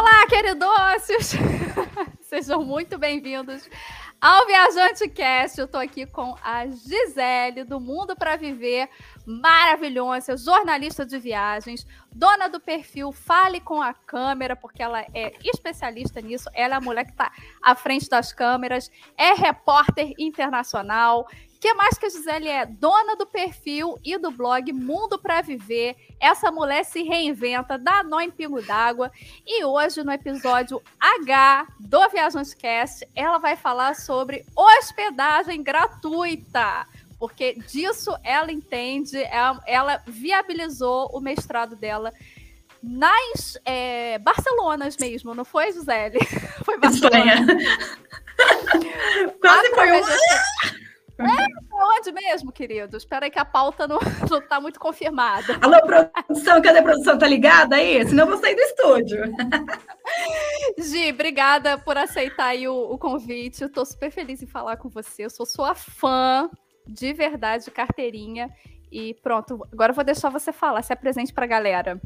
Olá, queridos! Sejam muito bem-vindos ao Viajante Cast. Eu tô aqui com a Gisele, do Mundo para Viver, maravilhosa, jornalista de viagens, dona do perfil Fale com a Câmera, porque ela é especialista nisso. Ela é a mulher que está à frente das câmeras, é repórter internacional, que mais que a Gisele é? Dona do perfil e do blog Mundo para Viver. Essa mulher se reinventa, dá nó em pingo d'água. E hoje, no episódio H do Viajantes Cast, ela vai falar sobre hospedagem gratuita. Porque disso ela entende, ela, é, ela viabilizou o mestrado dela nas é, Barcelonas mesmo, não foi, Gisele? Foi Barcelona. Espanha. Quase foi um... É, onde mesmo, querido? Espera aí que a pauta não, está muito confirmada. Alô, produção, cadê a produção? Tá ligada aí? Senão eu vou sair do estúdio. Gi, obrigada por aceitar aí o, o convite. Eu tô super feliz em falar com você. Eu sou sua fã, de verdade, de carteirinha. E pronto, agora eu vou deixar você falar, se apresente para a galera.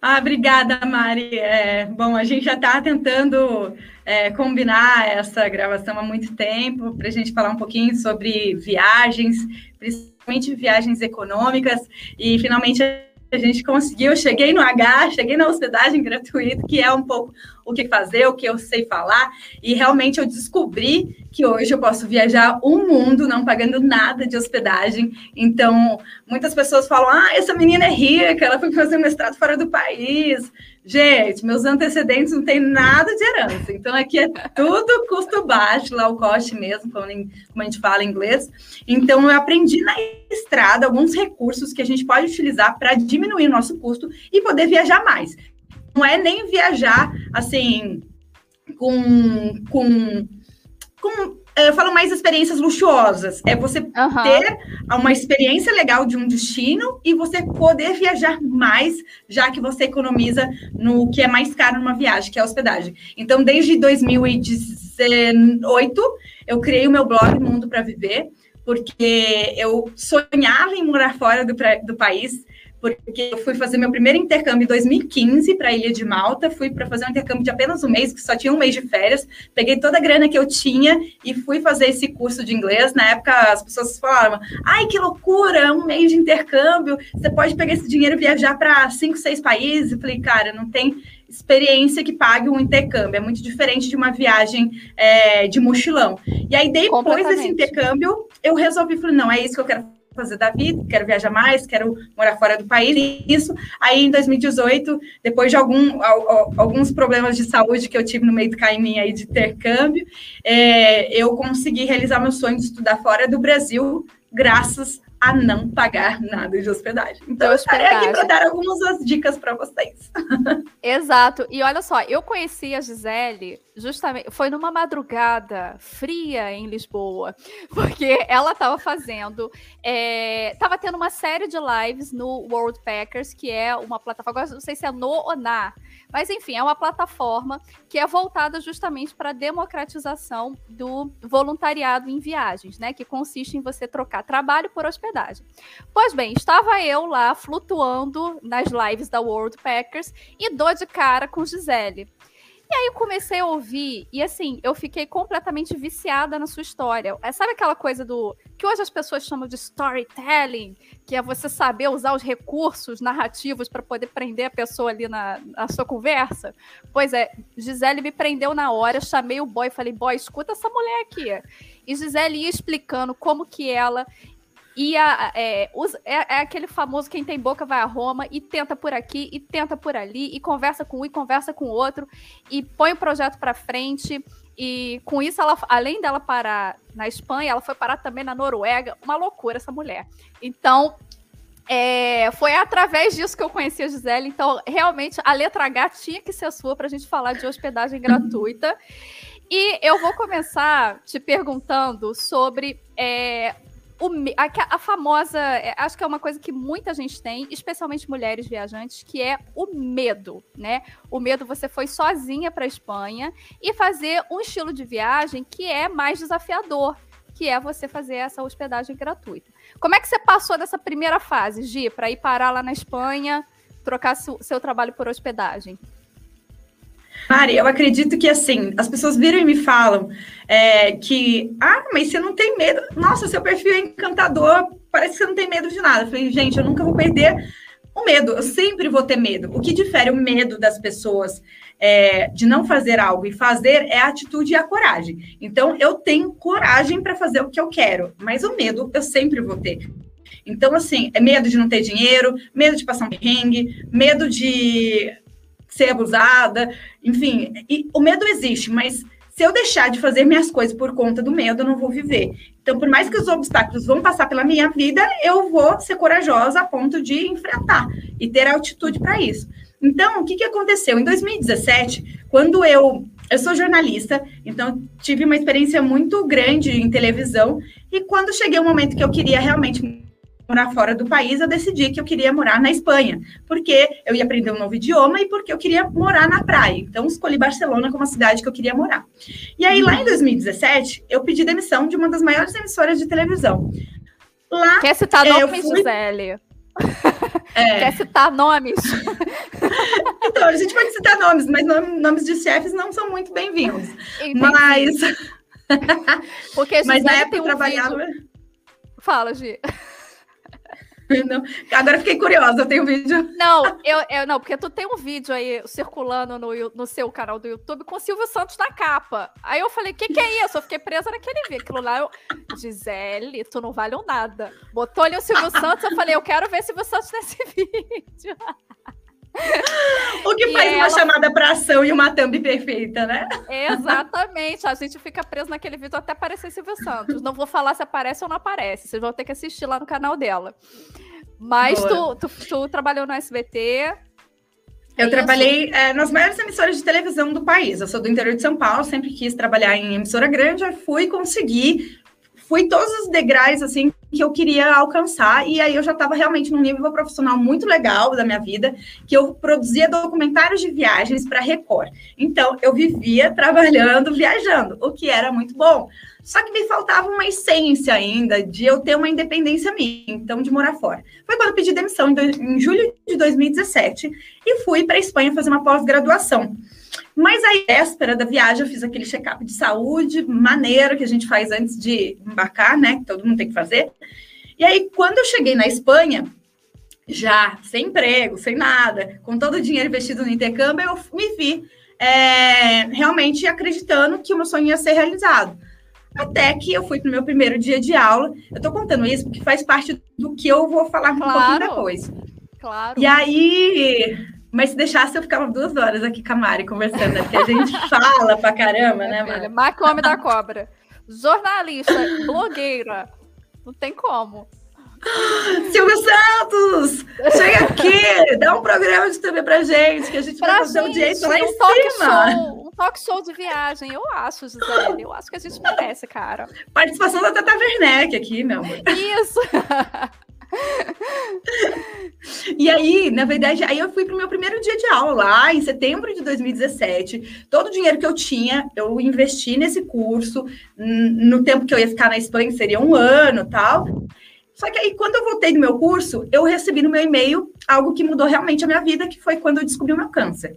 Ah, obrigada, Mari. É, bom, a gente já está tentando é, combinar essa gravação há muito tempo para a gente falar um pouquinho sobre viagens, principalmente viagens econômicas, e finalmente a gente conseguiu. Cheguei no H, cheguei na hospedagem gratuita, que é um pouco o que fazer, o que eu sei falar, e realmente eu descobri que hoje eu posso viajar o um mundo não pagando nada de hospedagem. Então, muitas pessoas falam: ah, essa menina é rica, ela foi fazer um mestrado fora do país. Gente, meus antecedentes não tem nada de herança. Então, aqui é tudo custo baixo, lá o cost mesmo, como a gente fala em inglês. Então, eu aprendi na estrada alguns recursos que a gente pode utilizar para diminuir o nosso custo e poder viajar mais não é nem viajar assim com, com, com eu falo mais experiências luxuosas. É você uhum. ter uma experiência legal de um destino e você poder viajar mais, já que você economiza no que é mais caro numa viagem, que é a hospedagem. Então, desde 2018, eu criei o meu blog Mundo para Viver, porque eu sonhava em morar fora do, do país porque eu fui fazer meu primeiro intercâmbio em 2015 para a Ilha de Malta, fui para fazer um intercâmbio de apenas um mês, que só tinha um mês de férias, peguei toda a grana que eu tinha e fui fazer esse curso de inglês. Na época, as pessoas falavam, ai, que loucura, um mês de intercâmbio, você pode pegar esse dinheiro e viajar para cinco, seis países. Eu falei, cara, não tem experiência que pague um intercâmbio. É muito diferente de uma viagem é, de mochilão. E aí, depois desse intercâmbio, eu resolvi, falei, não, é isso que eu quero fazer da vida, quero viajar mais, quero morar fora do país, e isso. Aí, em 2018, depois de algum, alguns problemas de saúde que eu tive no meio do caminho aí de intercâmbio, é, eu consegui realizar meu sonho de estudar fora do Brasil, graças a não pagar nada de hospedagem. Então, eu estarei aqui para dar algumas dicas para vocês. Exato. E olha só, eu conheci a Gisele justamente, foi numa madrugada fria em Lisboa, porque ela estava fazendo, estava é, tendo uma série de lives no World Packers, que é uma plataforma, não sei se é no ou na, mas, enfim, é uma plataforma que é voltada justamente para a democratização do voluntariado em viagens, né? Que consiste em você trocar trabalho por hospedagem. Pois bem, estava eu lá flutuando nas lives da World Packers e dou de cara com Gisele. E aí eu comecei a ouvir, e assim, eu fiquei completamente viciada na sua história. É, sabe aquela coisa do. que hoje as pessoas chamam de storytelling, que é você saber usar os recursos narrativos para poder prender a pessoa ali na, na sua conversa? Pois é, Gisele me prendeu na hora, chamei o boy e falei, boy, escuta essa mulher aqui. E Gisele ia explicando como que ela e a, é, é, é, aquele famoso quem tem boca vai a Roma e tenta por aqui e tenta por ali e conversa com um e conversa com o outro e põe o projeto para frente. E com isso, ela, além dela parar na Espanha, ela foi parar também na Noruega. Uma loucura essa mulher. Então, é, foi através disso que eu conheci a Gisele. Então, realmente, a letra H tinha que ser sua para a gente falar de hospedagem gratuita. E eu vou começar te perguntando sobre é, o, a, a, famosa, é, acho que é uma coisa que muita gente tem, especialmente mulheres viajantes, que é o medo, né? O medo você foi sozinha para Espanha e fazer um estilo de viagem que é mais desafiador, que é você fazer essa hospedagem gratuita. Como é que você passou dessa primeira fase, Gi, para ir parar lá na Espanha, trocar seu, seu trabalho por hospedagem? Mari, eu acredito que assim, as pessoas viram e me falam é, que, ah, mas você não tem medo. Nossa, seu perfil é encantador, parece que você não tem medo de nada. Eu falei, gente, eu nunca vou perder o medo, eu sempre vou ter medo. O que difere o medo das pessoas é, de não fazer algo e fazer é a atitude e a coragem. Então, eu tenho coragem para fazer o que eu quero, mas o medo eu sempre vou ter. Então, assim, é medo de não ter dinheiro, medo de passar um perrengue, medo de ser abusada, enfim, o medo existe, mas se eu deixar de fazer minhas coisas por conta do medo, eu não vou viver. Então, por mais que os obstáculos vão passar pela minha vida, eu vou ser corajosa a ponto de enfrentar e ter altitude para isso. Então, o que, que aconteceu? Em 2017, quando eu. Eu sou jornalista, então tive uma experiência muito grande em televisão, e quando cheguei o momento que eu queria realmente morar fora do país, eu decidi que eu queria morar na Espanha, porque eu ia aprender um novo idioma e porque eu queria morar na praia. Então, escolhi Barcelona como a cidade que eu queria morar. E aí, lá em 2017, eu pedi demissão de uma das maiores emissoras de televisão. Lá, Quer citar nomes, fui... Gisele? É. Quer citar nomes? então, a gente pode citar nomes, mas nomes de chefes não são muito bem-vindos. Mas... Porque mas na época eu trabalhava... Vídeo... Fala, Gi. Não. Agora fiquei curiosa, eu tenho vídeo. Não, eu, eu, não, porque tu tem um vídeo aí circulando no, no seu canal do YouTube com o Silvio Santos na capa. Aí eu falei, o que, que é isso? Eu fiquei presa naquele vídeo. Aquilo lá, eu. Gisele, tu não vale nada. Botou ali o Silvio Santos, eu falei, eu quero ver Silvio Santos nesse vídeo. O que faz ela... uma chamada para ação e uma thumb perfeita, né? Exatamente. A gente fica preso naquele vídeo até aparecer Silvio Santos. Não vou falar se aparece ou não aparece. Vocês vão ter que assistir lá no canal dela. Mas tu, tu, tu, trabalhou no SBT. Eu é trabalhei é, nas maiores emissoras de televisão do país. Eu sou do interior de São Paulo, sempre quis trabalhar em emissora grande, aí fui conseguir fui todos os degraus assim que eu queria alcançar e aí eu já estava realmente num nível profissional muito legal da minha vida, que eu produzia documentários de viagens para Record. Então eu vivia trabalhando, viajando, o que era muito bom. Só que me faltava uma essência ainda de eu ter uma independência minha, então de morar fora. Foi quando eu pedi demissão em, em julho de 2017 e fui para a Espanha fazer uma pós-graduação. Mas aí, véspera da viagem, eu fiz aquele check-up de saúde maneiro que a gente faz antes de embarcar, né? Que todo mundo tem que fazer. E aí, quando eu cheguei na Espanha, já sem emprego, sem nada, com todo o dinheiro investido no intercâmbio, eu me vi é, realmente acreditando que o meu sonho ia ser realizado. Até que eu fui para o meu primeiro dia de aula. Eu estou contando isso porque faz parte do que eu vou falar claro, um pouquinho depois. Claro. E aí, mas se deixasse, eu ficava duas horas aqui com a Mari conversando, né? Porque a gente fala pra caramba, né, Mari? Macome da cobra. Jornalista, blogueira. Não tem como. Silvio Santos! Chega aqui! dá um programa de TV pra gente, que a gente pra vai fazer gente, audiência lá em um talk cima. Show, um talk show de viagem, eu acho, Gisele. Eu acho que a gente merece, cara. Participação da Tata Werneck aqui, meu amor. Isso! e aí, na verdade, aí eu fui para o meu primeiro dia de aula lá em setembro de 2017. Todo o dinheiro que eu tinha, eu investi nesse curso. No tempo que eu ia ficar na Espanha, seria um ano tal. Só que aí, quando eu voltei do meu curso, eu recebi no meu e-mail algo que mudou realmente a minha vida, que foi quando eu descobri o meu câncer.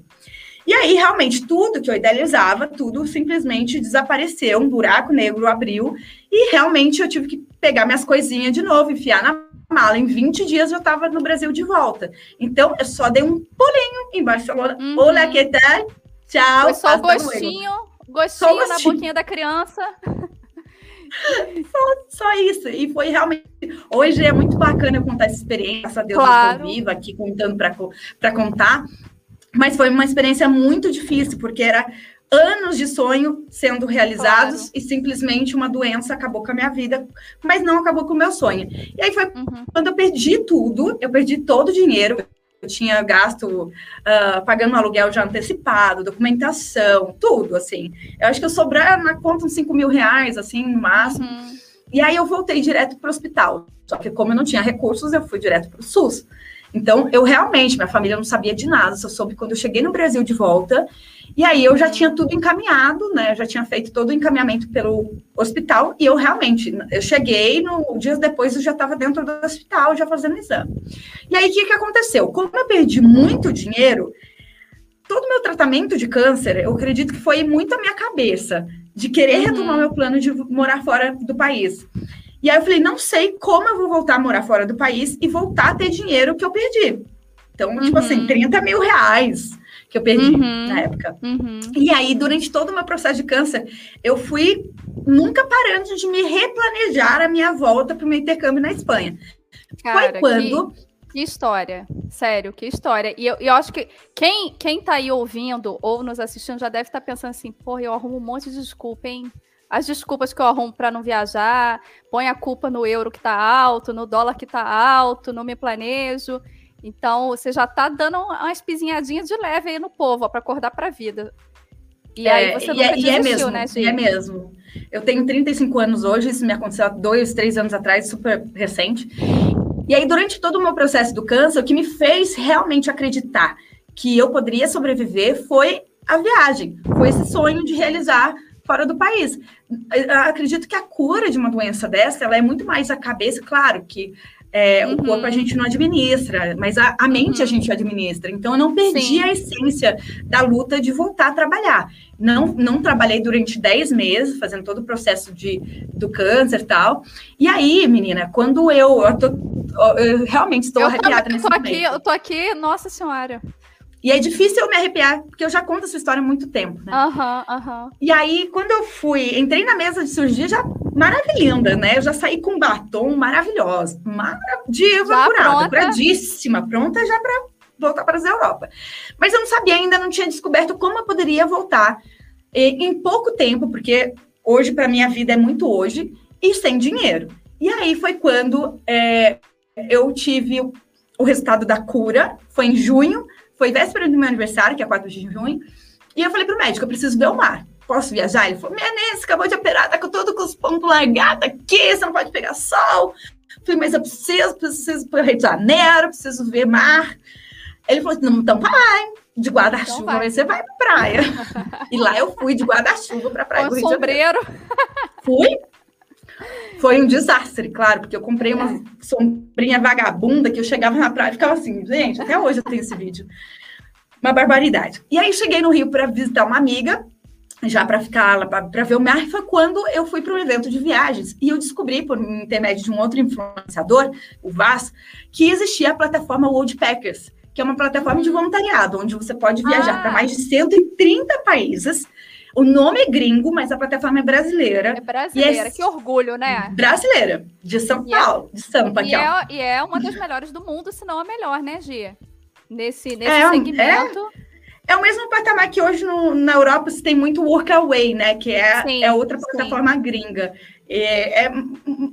E aí, realmente, tudo que eu idealizava, tudo simplesmente desapareceu, um buraco negro abriu, e realmente eu tive que pegar minhas coisinhas de novo, enfiar na mala. Em 20 dias eu estava no Brasil de volta. Então, eu só dei um pulinho em Barcelona. Uhum. Olá, que tal? Tchau. Foi só o gostinho, gostinho, gostinho na boquinha da criança. Só, só, isso. E foi realmente. Hoje é muito bacana contar essa experiência. Deus claro. eu estou viva aqui contando para contar. Mas foi uma experiência muito difícil, porque era anos de sonho sendo realizados claro. e simplesmente uma doença acabou com a minha vida, mas não acabou com o meu sonho. E aí foi uhum. quando eu perdi tudo, eu perdi todo o dinheiro. Eu tinha gasto uh, pagando um aluguel já antecipado, documentação, tudo, assim. Eu acho que eu sobrar na conta uns 5 mil reais, assim, no máximo. Uhum. E aí eu voltei direto para o hospital. Só que como eu não tinha recursos, eu fui direto para o SUS. Então, eu realmente, minha família não sabia de nada, só soube quando eu cheguei no Brasil de volta. E aí eu já tinha tudo encaminhado, né? Eu já tinha feito todo o encaminhamento pelo hospital e eu realmente, eu cheguei, no, dias depois eu já estava dentro do hospital, já fazendo exame. E aí o que, que aconteceu? Como eu perdi muito dinheiro, todo o meu tratamento de câncer, eu acredito que foi muito a minha cabeça de querer uhum. retomar meu plano de morar fora do país. E aí eu falei, não sei como eu vou voltar a morar fora do país e voltar a ter dinheiro que eu perdi. Então, uhum. tipo assim, 30 uhum. mil reais que eu perdi uhum. na época. Uhum. E aí, durante todo o meu processo de câncer, eu fui nunca parando de me replanejar a minha volta para o meu intercâmbio na Espanha. Cara, Foi quando. Que... Que história, sério, que história. E eu, eu acho que quem, quem tá aí ouvindo ou nos assistindo já deve estar tá pensando assim, porra, eu arrumo um monte de desculpa, hein? As desculpas que eu arrumo para não viajar, põe a culpa no euro que tá alto, no dólar que tá alto, não me planejo. Então, você já tá dando umas pisinhadinhas de leve aí no povo, para acordar para a vida. E é, aí você nunca é, desistiu, é mesmo, né, Gi? É mesmo. Eu tenho 35 anos hoje, isso me aconteceu há dois, três anos atrás, super recente. E aí, durante todo o meu processo do câncer, o que me fez realmente acreditar que eu poderia sobreviver foi a viagem, foi esse sonho de realizar fora do país. Eu acredito que a cura de uma doença dessa, ela é muito mais a cabeça, claro que é, uhum. O corpo a gente não administra, mas a, a mente uhum. a gente administra. Então, eu não perdi Sim. a essência da luta de voltar a trabalhar. Não, não trabalhei durante 10 meses, fazendo todo o processo de, do câncer e tal. E aí, menina, quando eu. Eu, tô, eu realmente estou eu arrepiada nesse tô momento. Aqui, eu tô aqui, nossa senhora. E é difícil eu me arrepiar, porque eu já conto essa história há muito tempo, né? Aham, uhum, aham. Uhum. E aí, quando eu fui, entrei na mesa de cirurgia, já maravilhosa, né? Eu já saí com batom maravilhosa, diva curada, curadíssima, pronta já para voltar para a Europa. Mas eu não sabia ainda, não tinha descoberto como eu poderia voltar e, em pouco tempo, porque hoje, para minha vida, é muito hoje, e sem dinheiro. E aí foi quando é, eu tive o resultado da cura, foi em junho, foi véspera do meu aniversário, que é 4 de junho, e eu falei pro médico, eu preciso ver o mar. Posso viajar? Ele falou, Nenê, acabou de operar, tá com todo com os pontos largados aqui, você não pode pegar sol. Eu falei, mas eu preciso, preciso para Rio de Janeiro, preciso ver mar. Ele falou, não, então vai, de guarda-chuva, então você vai pra praia. e lá eu fui de guarda-chuva pra praia com do Rio sombreiro. Fui. Foi um desastre, claro, porque eu comprei uma sombrinha vagabunda que eu chegava na praia e ficava assim, gente, até hoje eu tenho esse vídeo. Uma barbaridade. E aí cheguei no Rio para visitar uma amiga, já para ficar lá, para ver o mar, foi quando eu fui para um evento de viagens. E eu descobri, por intermédio de um outro influenciador, o Vaz, que existia a plataforma World Packers, que é uma plataforma de voluntariado, onde você pode viajar ah. para mais de 130 países o nome é gringo, mas a plataforma é brasileira. É brasileira, é que orgulho, né? Brasileira, de São e é Paulo, é, de Sampa, aqui, e ó. É, e é uma das melhores do mundo, se não a melhor, né, Gia? Nesse, nesse é, segmento. É, é, o mesmo patamar que hoje no, na Europa se tem muito Workaway, né? Que é, sim, é outra plataforma sim. gringa. É, é,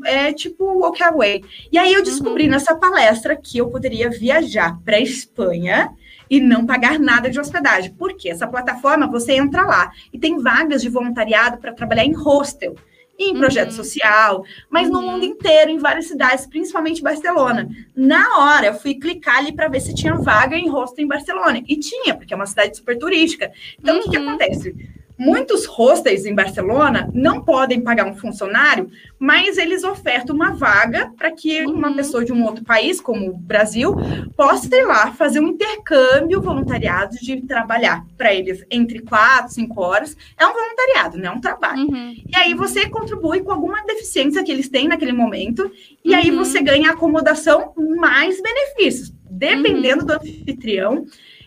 é tipo Workaway. E aí eu descobri uhum. nessa palestra que eu poderia viajar para Espanha e não pagar nada de hospedagem. Por quê? Essa plataforma, você entra lá e tem vagas de voluntariado para trabalhar em hostel, em uhum. projeto social, mas uhum. no mundo inteiro, em várias cidades, principalmente Barcelona. Na hora, eu fui clicar ali para ver se tinha vaga em hostel em Barcelona. E tinha, porque é uma cidade super turística. Então, uhum. o que, que uhum. acontece? Muitos hostels em Barcelona não podem pagar um funcionário, mas eles ofertam uma vaga para que uhum. uma pessoa de um outro país, como o Brasil, possa ir lá fazer um intercâmbio voluntariado de trabalhar para eles entre quatro, cinco horas. É um voluntariado, não é um trabalho. Uhum. E aí você contribui com alguma deficiência que eles têm naquele momento, e uhum. aí você ganha acomodação mais benefícios, dependendo uhum. do anfitrião.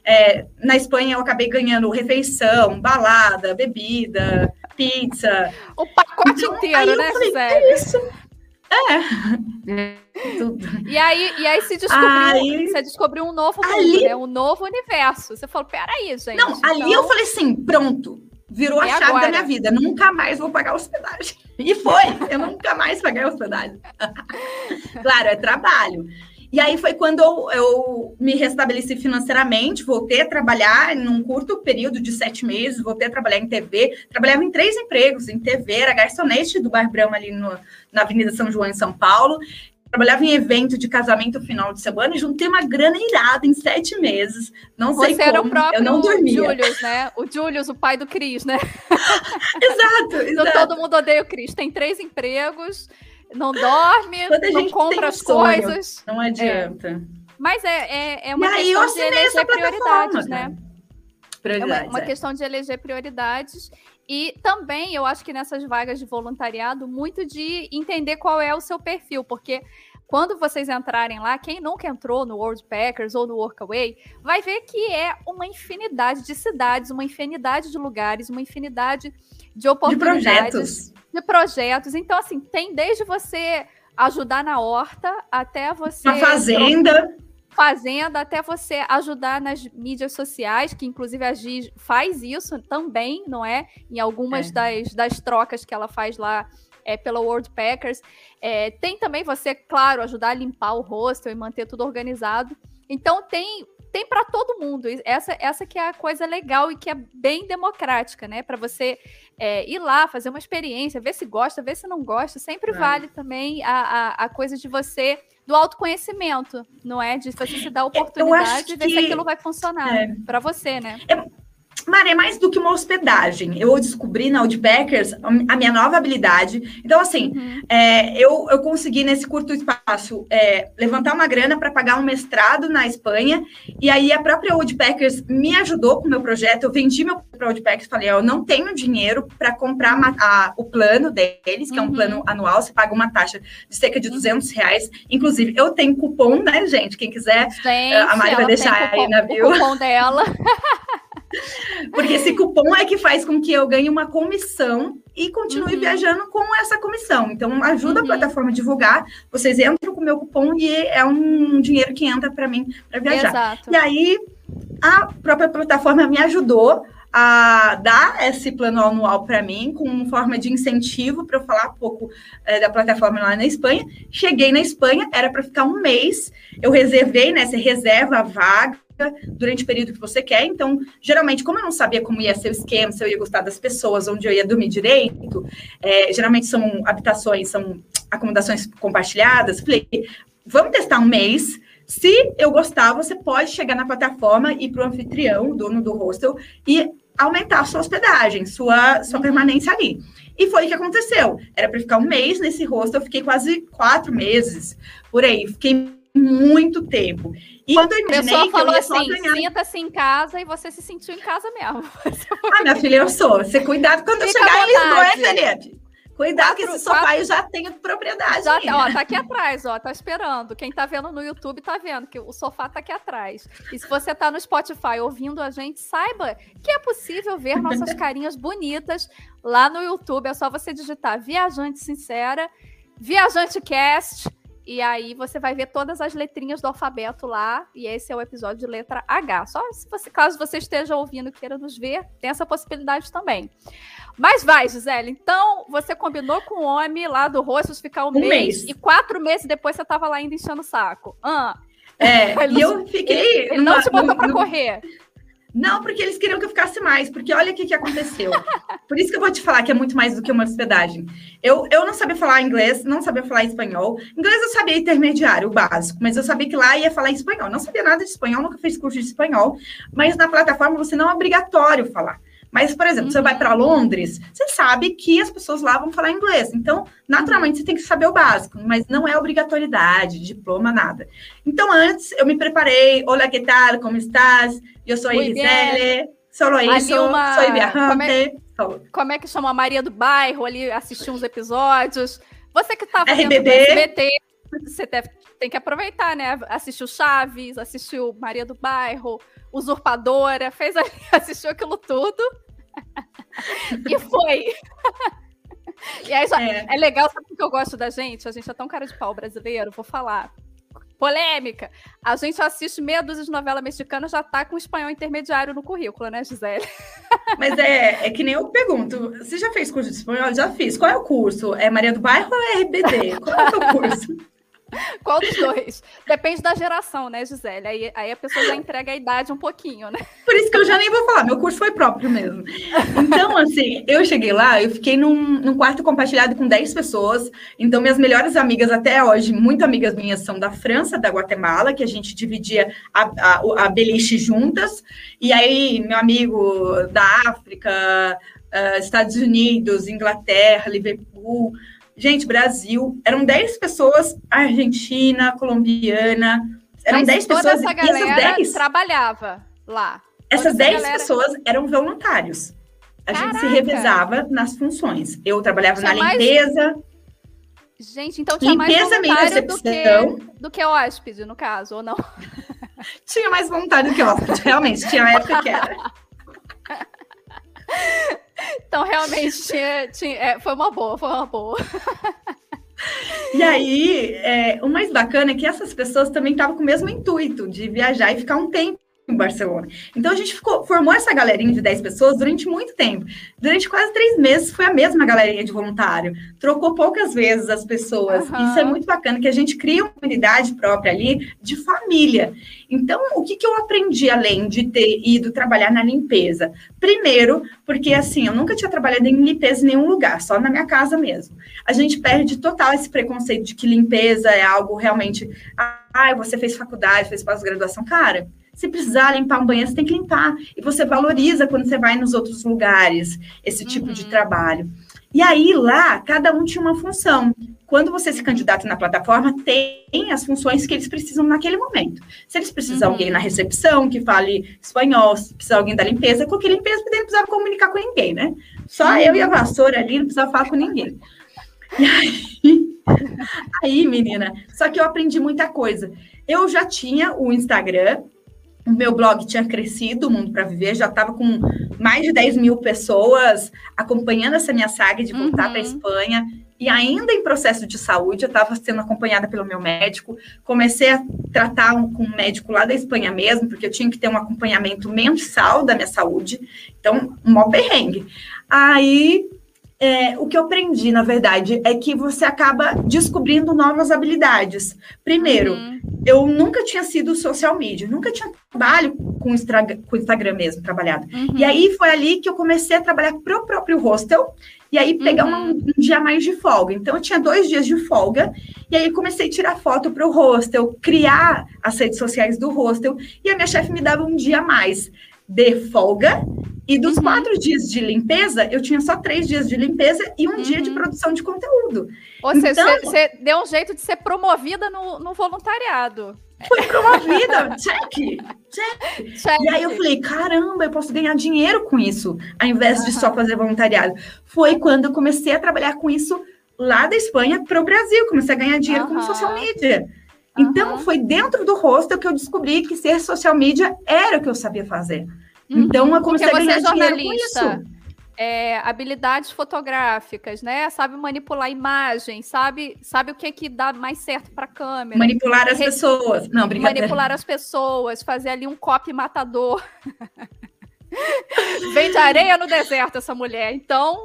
É, na Espanha eu acabei ganhando refeição, balada, bebida, pizza. O pacote então, inteiro, né, falei, É isso. É. E aí, e aí se descobriu, aí, você descobriu um novo mundo, ali, né? Um novo universo. Você falou, peraí, gente. Não, então... ali eu falei assim, pronto. Virou é a chave agora. da minha vida. Nunca mais vou pagar hospedagem. E foi. Eu nunca mais paguei hospedagem. claro, é trabalho. E aí foi quando eu, eu, me restabeleci financeiramente, voltei a trabalhar num curto período de sete meses, voltei a trabalhar em TV, trabalhava em três empregos, em TV, era garçonete do Bar Brama ali no, na Avenida São João, em São Paulo, trabalhava em evento de casamento final de semana e juntei uma grana irada em sete meses. Não sei Você como, era o próprio eu não dormia. Julius, né? O Julius, o pai do Cris, né? exato, então, exato. todo mundo odeia o Cris. Tem três empregos, não dorme, não compra as sonho, coisas. Não adianta. É. Mas é, é, é uma e questão de eleger prioridades, né? Prioridades, é uma, uma é. questão de eleger prioridades. E também eu acho que nessas vagas de voluntariado, muito de entender qual é o seu perfil, porque quando vocês entrarem lá, quem nunca entrou no World Packers ou no Workaway, vai ver que é uma infinidade de cidades, uma infinidade de lugares, uma infinidade de oportunidades, de projetos. De projetos. Então, assim, tem desde você ajudar na horta até você. Na fazenda fazenda até você ajudar nas mídias sociais, que inclusive a Giz faz isso também, não é? Em algumas é. das, das trocas que ela faz lá é, pela World Packers. É, tem também você, claro, ajudar a limpar o hostel e manter tudo organizado. Então tem tem para todo mundo. Essa, essa que é a coisa legal e que é bem democrática, né? Para você é, ir lá, fazer uma experiência, ver se gosta, ver se não gosta. Sempre é. vale também a, a, a, coisa de você, do autoconhecimento, não é? De você se dar a oportunidade e ver que... se aquilo vai funcionar é. para você, né? É, Maria, é mais do que uma hospedagem. Eu descobri na Woodpeckers a minha nova habilidade. Então, assim, uhum. é, eu, eu consegui, nesse curto espaço, é, levantar uma grana para pagar um mestrado na Espanha. E aí, a própria Woodpeckers me ajudou com o meu projeto. Eu vendi meu para a Woodpeckers e falei: eu não tenho dinheiro para comprar uma, a, o plano deles, que uhum. é um plano uhum. anual. Você paga uma taxa de cerca de 200 reais. Inclusive, eu tenho cupom, né, gente? Quem quiser, gente, a Mari vai deixar aí na bio. O cupom dela. Porque esse cupom é que faz com que eu ganhe uma comissão e continue uhum. viajando com essa comissão. Então, ajuda uhum. a plataforma a divulgar. Vocês entram com o meu cupom e é um dinheiro que entra para mim para viajar. Exato. E aí, a própria plataforma me ajudou a dar esse plano anual para mim, com forma de incentivo para eu falar um pouco é, da plataforma lá na Espanha. Cheguei na Espanha, era para ficar um mês. Eu reservei, né? Você reserva a vaga durante o período que você quer. Então, geralmente, como eu não sabia como ia ser o esquema, se eu ia gostar das pessoas, onde eu ia dormir direito, é, geralmente são habitações, são acomodações compartilhadas. Falei, vamos testar um mês. Se eu gostar, você pode chegar na plataforma e para o anfitrião, dono do hostel, e aumentar a sua hospedagem, sua, sua permanência ali. E foi o que aconteceu. Era para ficar um mês nesse hostel, eu fiquei quase quatro meses por aí. Fiquei muito tempo. E quando eu imaginei a pessoa falou assim, ganhar... sinta-se em casa e você se sentiu em casa mesmo. ah, minha filha, eu sou. Você cuidado quando Fica eu chegar em Lisboa, é, Felipe? Cuidado quatro, que esse sofá quatro... já tem propriedade. Já, ó, tá aqui atrás, ó, tá esperando. Quem tá vendo no YouTube tá vendo que o sofá tá aqui atrás. E se você tá no Spotify ouvindo a gente, saiba que é possível ver nossas carinhas bonitas lá no YouTube. É só você digitar Viajante Sincera, Viajante Cast e aí você vai ver todas as letrinhas do alfabeto lá, e esse é o episódio de letra H. Só se você, caso você esteja ouvindo e queira nos ver, tem essa possibilidade também. Mas vai, Gisele. Então, você combinou com o homem lá do Rostos ficar um, um mês, mês, e quatro meses depois você estava lá ainda enchendo o saco. Ah, é, e eu fiquei. Ele, ele não te botou para correr. Não, porque eles queriam que eu ficasse mais, porque olha o que, que aconteceu. Por isso que eu vou te falar que é muito mais do que uma hospedagem. Eu, eu não sabia falar inglês, não sabia falar espanhol. Inglês eu sabia intermediário, básico, mas eu sabia que lá ia falar espanhol. Não sabia nada de espanhol, nunca fiz curso de espanhol, mas na plataforma você não é obrigatório falar. Mas, por exemplo, uhum. você vai para Londres, você sabe que as pessoas lá vão falar inglês. Então, naturalmente, você tem que saber o básico, mas não é obrigatoriedade, diploma, nada. Então, antes, eu me preparei. Olá, que tal? Como estás? Eu sou Gisele. Solo isso, uma... sou viajante. Como é... Como é que chama a Maria do Bairro ali, assistir uns episódios? Você que estava o SBT, você deve, tem que aproveitar, né? Assistiu Chaves, assistiu Maria do Bairro, Usurpadora, fez ali, assistiu aquilo tudo. e foi. e aí, é. é legal, sabe o que eu gosto da gente? A gente é tão cara de pau brasileiro, vou falar. Polêmica. A gente assiste meia dúzia de novela mexicana, já tá com espanhol intermediário no currículo, né, Gisele? Mas é, é que nem eu pergunto: você já fez curso de espanhol? Já fiz. Qual é o curso? É Maria do Bairro ou é RBD? Qual é o curso? Qual dos dois? Depende da geração, né, Gisele? Aí, aí a pessoa já entrega a idade um pouquinho, né? Por isso que eu já nem vou falar, meu curso foi próprio mesmo. Então, assim, eu cheguei lá, eu fiquei num, num quarto compartilhado com 10 pessoas. Então, minhas melhores amigas até hoje, muito amigas minhas, são da França, da Guatemala, que a gente dividia a, a, a beliche juntas. E aí, meu amigo da África, uh, Estados Unidos, Inglaterra, Liverpool Gente, Brasil, eram 10 pessoas, Argentina, colombiana, eram Mas 10 pessoas. Essa galera 10... trabalhava lá. Essas 10 galera... pessoas eram voluntários. A Caraca. gente se revezava nas funções. Eu trabalhava tinha na limpeza. Mais... Gente, então tinha limpeza, mais voluntário do que, do que hóspede, no caso, ou não? tinha mais voluntário do que hóspede, realmente. Tinha época que era. Então, realmente, tinha, tinha, é, foi uma boa, foi uma boa. E aí, é, o mais bacana é que essas pessoas também estavam com o mesmo intuito de viajar e ficar um tempo em Barcelona. Então a gente ficou, formou essa galerinha de 10 pessoas durante muito tempo. Durante quase três meses foi a mesma galerinha de voluntário. Trocou poucas vezes as pessoas. Uhum. Isso é muito bacana, que a gente cria uma comunidade própria ali de família. Então, o que, que eu aprendi além de ter ido trabalhar na limpeza? Primeiro, porque assim, eu nunca tinha trabalhado em limpeza em nenhum lugar, só na minha casa mesmo. A gente perde total esse preconceito de que limpeza é algo realmente. Ah, você fez faculdade, fez pós-graduação. Cara, se precisar limpar um banheiro, você tem que limpar. E você valoriza quando você vai nos outros lugares esse tipo uhum. de trabalho. E aí, lá, cada um tinha uma função. Quando você se candidata na plataforma, tem as funções que eles precisam naquele momento. Se eles precisam uhum. alguém na recepção que fale espanhol, se precisar alguém da limpeza, qualquer limpeza, porque não precisava comunicar com ninguém, né? Só uhum. eu e a vassoura ali, não precisava falar com ninguém. E aí, aí, menina, só que eu aprendi muita coisa. Eu já tinha o Instagram, o meu blog tinha crescido, o Mundo para Viver, já estava com mais de 10 mil pessoas acompanhando essa minha saga de voltar uhum. para a Espanha. E ainda em processo de saúde, eu estava sendo acompanhada pelo meu médico. Comecei a tratar um, com um médico lá da Espanha mesmo, porque eu tinha que ter um acompanhamento mensal da minha saúde. Então, um mó perrengue. Aí é, o que eu aprendi, na verdade, é que você acaba descobrindo novas habilidades. Primeiro, uhum. eu nunca tinha sido social media, nunca tinha trabalho com o Instagram mesmo, trabalhado. Uhum. E aí foi ali que eu comecei a trabalhar para o próprio hostel, e aí pegar uhum. um, um, dia mais de folga. Então, eu tinha dois dias de folga, e aí comecei a tirar foto para o hostel, criar as redes sociais do hostel, e a minha chefe me dava um dia a mais de folga e dos uhum. quatro dias de limpeza, eu tinha só três dias de limpeza e um uhum. dia de uhum. produção de conteúdo. Ou seja, então, você deu um jeito de ser promovida no, no voluntariado. Fui promovida, check, check, check. E aí eu falei, caramba, eu posso ganhar dinheiro com isso, ao invés uhum. de só fazer voluntariado. Foi quando eu comecei a trabalhar com isso lá da Espanha para o Brasil, comecei a ganhar dinheiro com social media. Então, foi dentro do hostel que eu descobri que ser social media era o que eu sabia fazer. Uhum, então, eu comecei a ganhar é dinheiro com isso. É, habilidades fotográficas, né? Sabe manipular imagem, sabe, sabe o que que dá mais certo para câmera. Manipular as Re... pessoas. Não, brincadeira. Manipular as pessoas, fazer ali um copy matador. Vem de areia no deserto essa mulher. Então,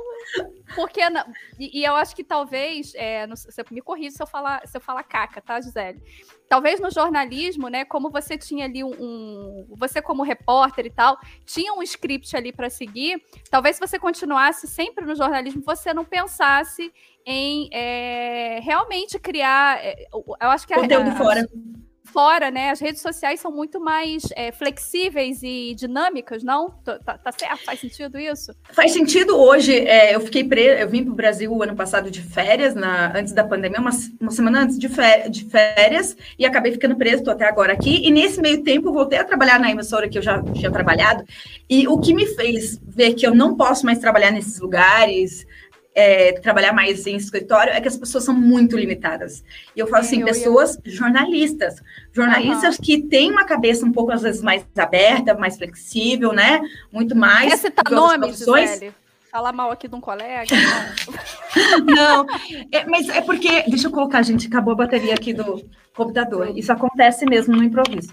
porque não? E, e, eu acho que talvez, é, no, você me corrija se eu falar, se eu falar caca, tá, Gisele? Talvez no jornalismo, né, como você tinha ali um, um você como repórter e tal, tinha um script ali para seguir, talvez se você continuasse sempre no jornalismo, você não pensasse em é, realmente criar, é, eu acho que conteúdo a, fora fora, né? As redes sociais são muito mais é, flexíveis e dinâmicas, não? Tá, tá, certo? Faz sentido isso? Faz sentido hoje. É, eu fiquei preso, eu vim para o Brasil o ano passado de férias, na, antes da pandemia, uma, uma semana antes de, de férias, e acabei ficando preso, estou até agora aqui. E nesse meio tempo, voltei a trabalhar na emissora que eu já tinha trabalhado. E o que me fez ver que eu não posso mais trabalhar nesses lugares é, trabalhar mais em escritório é que as pessoas são muito limitadas. E eu falo assim, eu, pessoas jornalistas, jornalistas uhum. que têm uma cabeça um pouco às vezes mais aberta, mais flexível, né? Muito mais. Quer citar nomes, Gisele? Falar mal aqui de um colega? Não, é, mas é porque, deixa eu colocar, gente, acabou a bateria aqui do computador. Isso acontece mesmo no improviso.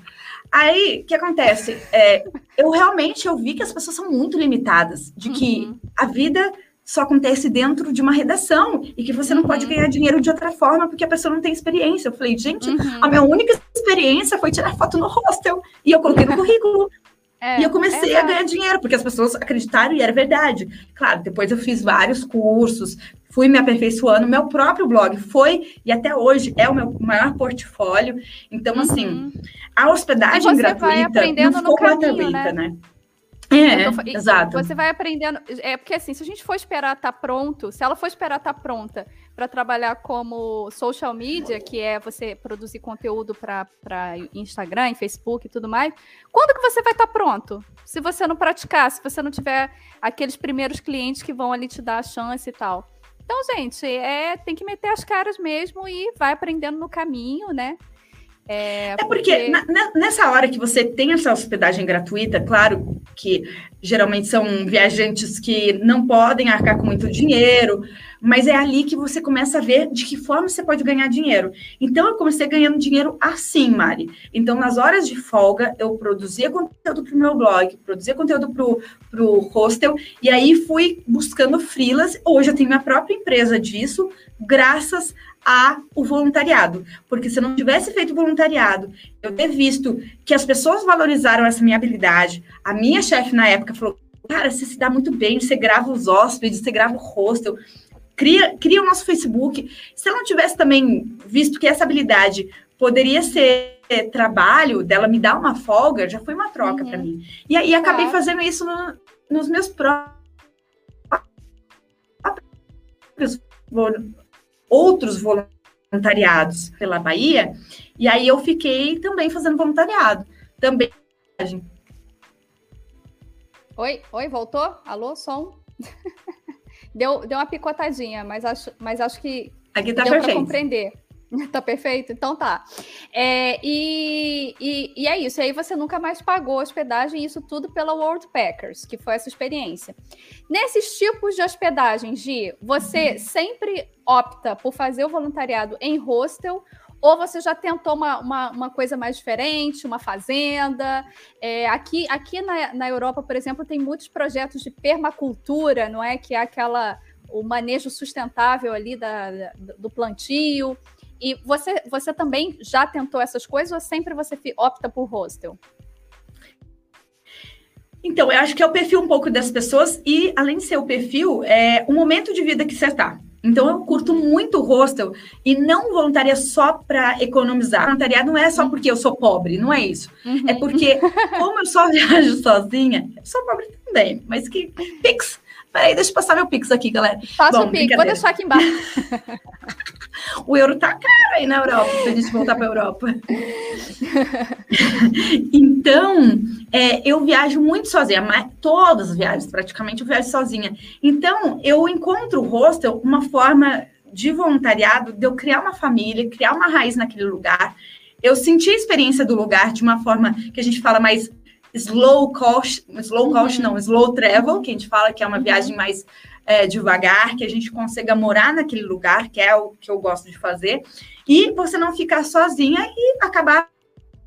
Aí, o que acontece? É, eu realmente eu vi que as pessoas são muito limitadas, de que uhum. a vida só acontece dentro de uma redação e que você não uhum. pode ganhar dinheiro de outra forma porque a pessoa não tem experiência. Eu falei, gente, uhum. a minha única experiência foi tirar foto no hostel e eu coloquei no currículo. É, e eu comecei é a ganhar dinheiro, porque as pessoas acreditaram e era verdade. Claro, depois eu fiz vários cursos, fui me aperfeiçoando. Meu próprio blog foi, e até hoje, é o meu maior portfólio. Então, assim, uhum. assim, a hospedagem gratuita não ficou caminho, gratuita, né? né? É, tô, exato. Você vai aprendendo. É porque assim, se a gente for esperar estar tá pronto, se ela for esperar estar tá pronta para trabalhar como social media, que é você produzir conteúdo para Instagram, Facebook e tudo mais, quando que você vai estar tá pronto? Se você não praticar, se você não tiver aqueles primeiros clientes que vão ali te dar a chance e tal. Então, gente, é, tem que meter as caras mesmo e vai aprendendo no caminho, né? É, é porque, na, nessa hora que você tem essa hospedagem gratuita, claro que geralmente são viajantes que não podem arcar com muito dinheiro, mas é ali que você começa a ver de que forma você pode ganhar dinheiro. Então, eu comecei ganhando dinheiro assim, Mari. Então, nas horas de folga, eu produzia conteúdo para o meu blog, produzia conteúdo para o hostel, e aí fui buscando frilas. Hoje eu tenho minha própria empresa disso, graças a o voluntariado, porque se eu não tivesse feito voluntariado, eu ter visto que as pessoas valorizaram essa minha habilidade, a minha chefe na época falou, cara, você se dá muito bem, você grava os hóspedes, você grava o hostel, cria, cria o nosso Facebook. Se eu não tivesse também visto que essa habilidade poderia ser trabalho, dela me dar uma folga, já foi uma troca uhum. para mim. E aí acabei tá. fazendo isso no, nos meus próprios outros voluntariados pela Bahia, e aí eu fiquei também fazendo voluntariado. Também. Oi, oi, voltou? Alô, som? deu, deu uma picotadinha, mas acho, mas acho que Aqui tá deu para compreender. Tá perfeito? Então tá. É, e, e, e, é isso. E aí você nunca mais pagou hospedagem, isso tudo pela World Packers, que foi essa experiência. Nesses tipos de hospedagem, Gi, você sempre opta por fazer o voluntariado em hostel ou você já tentou uma, uma, uma coisa mais diferente, uma fazenda? É, aqui aqui na, na Europa, por exemplo, tem muitos projetos de permacultura, não é? Que é aquela o manejo sustentável ali da, da do plantio. E você, você também já tentou essas coisas ou sempre você opta por hostel? Então, eu acho que é o perfil um pouco das pessoas e, além de ser o perfil, é o momento de vida que você está. Então, eu curto muito o hostel e não voluntaria só para economizar. Voluntariado não é só porque eu sou pobre, não é isso. Uhum. É porque, como eu só viajo sozinha, eu sou pobre também, mas que Pix. Peraí, deixa eu passar meu Pix aqui, galera. Passa o Pix, vou deixar aqui embaixo. o euro tá caro aí na Europa, se a gente voltar para a Europa. então, é, eu viajo muito sozinha, mas todas as viagens praticamente eu viajo sozinha. Então, eu encontro o hostel uma forma de voluntariado de eu criar uma família, criar uma raiz naquele lugar. Eu senti a experiência do lugar de uma forma que a gente fala mais slow cost, slow cost uhum. não, slow travel, que a gente fala que é uma uhum. viagem mais é, devagar, que a gente consiga morar naquele lugar, que é o que eu gosto de fazer, e você não ficar sozinha e acabar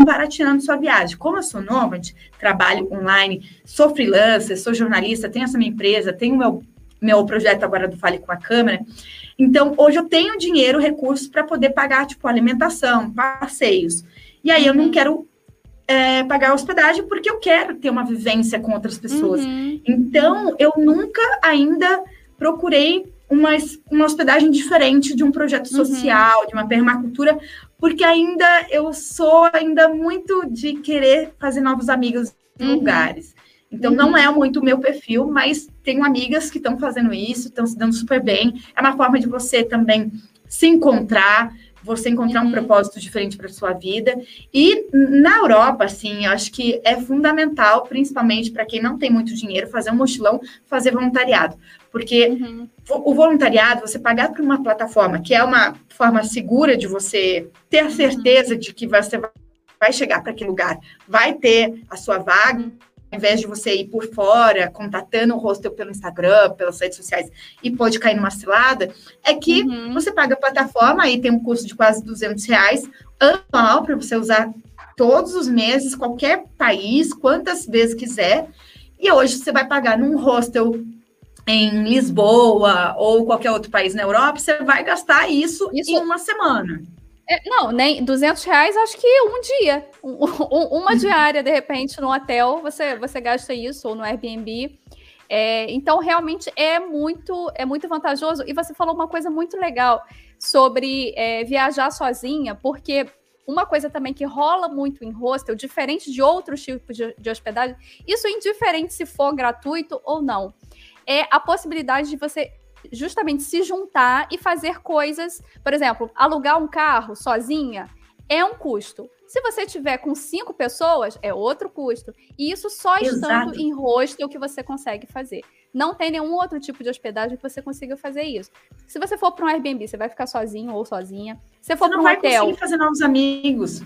barateando sua viagem. Como eu sou nômade, trabalho online, sou freelancer, sou jornalista, tenho essa minha empresa, tenho meu, meu projeto agora do Fale com a Câmera, então hoje eu tenho dinheiro, recursos para poder pagar, tipo, alimentação, passeios. E aí eu não uhum. quero é, pagar hospedagem porque eu quero ter uma vivência com outras pessoas. Uhum. Então, eu nunca ainda procurei uma, uma hospedagem diferente de um projeto uhum. social, uhum. de uma permacultura, porque ainda eu sou ainda muito de querer fazer novos amigos em uhum. lugares. Então, não uhum. é muito o meu perfil, mas tenho amigas que estão fazendo isso, estão se dando super bem. É uma forma de você também se encontrar, você encontrar um uhum. propósito diferente para sua vida. E na Europa, assim, eu acho que é fundamental, principalmente para quem não tem muito dinheiro, fazer um mochilão, fazer voluntariado. Porque uhum. o voluntariado, você pagar por uma plataforma, que é uma forma segura de você ter a certeza uhum. de que você vai chegar para aquele lugar, vai ter a sua vaga, uhum ao invés de você ir por fora, contatando o hostel pelo Instagram, pelas redes sociais, e pode cair numa cilada, é que uhum. você paga a plataforma, aí tem um custo de quase 200 reais anual para você usar todos os meses, qualquer país, quantas vezes quiser, e hoje você vai pagar num hostel em Lisboa ou qualquer outro país na Europa, você vai gastar isso, isso... em uma semana. É, não, nem 200 reais, acho que um dia. Um, um, uma uhum. diária, de repente, no hotel, você, você gasta isso, ou no Airbnb. É, então, realmente é muito, é muito vantajoso. E você falou uma coisa muito legal sobre é, viajar sozinha, porque uma coisa também que rola muito em hostel, diferente de outros tipos de, de hospedagem, isso indiferente se for gratuito ou não, é a possibilidade de você justamente se juntar e fazer coisas, por exemplo, alugar um carro sozinha é um custo. Se você tiver com cinco pessoas, é outro custo. E isso só Exato. estando em hostel que você consegue fazer. Não tem nenhum outro tipo de hospedagem que você consiga fazer isso. Se você for para um Airbnb, você vai ficar sozinho ou sozinha. Se for para um vai hotel, conseguir fazer novos amigos.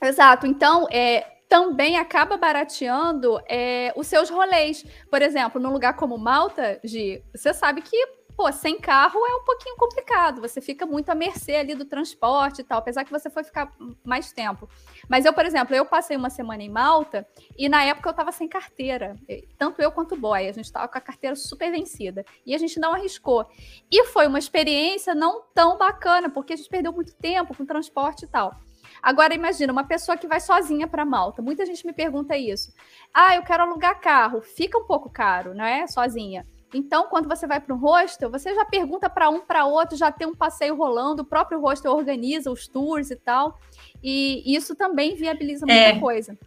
Exato. Então, é, também acaba barateando é, os seus rolês. Por exemplo, num lugar como Malta, Gi, você sabe que pô, sem carro é um pouquinho complicado. Você fica muito à mercê ali do transporte e tal, apesar que você foi ficar mais tempo. Mas eu, por exemplo, eu passei uma semana em Malta e na época eu tava sem carteira. Tanto eu quanto o boy. A gente tava com a carteira super vencida. E a gente não arriscou. E foi uma experiência não tão bacana, porque a gente perdeu muito tempo com transporte e tal. Agora imagina uma pessoa que vai sozinha para Malta. Muita gente me pergunta isso. Ah, eu quero alugar carro. Fica um pouco caro, não é? Sozinha. Então, quando você vai para um hostel, você já pergunta para um para outro, já tem um passeio rolando, o próprio hostel organiza os tours e tal. E isso também viabiliza muita é. coisa.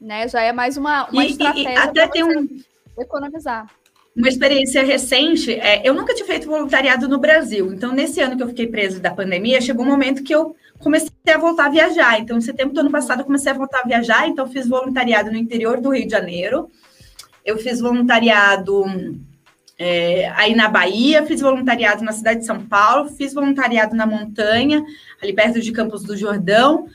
Né? Já é mais uma, uma e, estratégia até tem um economizar. Uma experiência recente, é, eu nunca tinha feito voluntariado no Brasil. Então, nesse ano que eu fiquei preso da pandemia, chegou um momento que eu comecei a voltar a viajar. Então, em setembro do ano passado, eu comecei a voltar a viajar. Então, fiz voluntariado no interior do Rio de Janeiro eu fiz voluntariado é, aí na Bahia, fiz voluntariado na cidade de São Paulo, fiz voluntariado na montanha, ali perto de Campos do Jordão.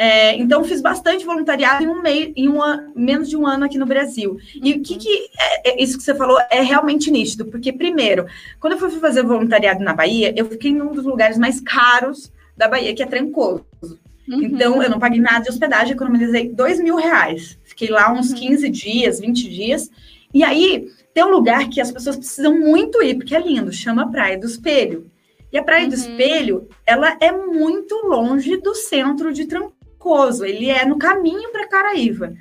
É, então, fiz bastante voluntariado em um meio, em um menos de um ano aqui no Brasil. E o que, que é, é, isso que você falou é realmente nítido, porque, primeiro, quando eu fui fazer voluntariado na Bahia, eu fiquei em um dos lugares mais caros da Bahia, que é Trancoso. Uhum. Então, eu não paguei nada de hospedagem, economizei dois mil reais. Fiquei lá uns uhum. 15 dias, 20 dias. E aí, tem um lugar que as pessoas precisam muito ir, porque é lindo, chama Praia do Espelho. E a Praia uhum. do Espelho, ela é muito longe do centro de Trancoso. Ele é no caminho para Caraíva.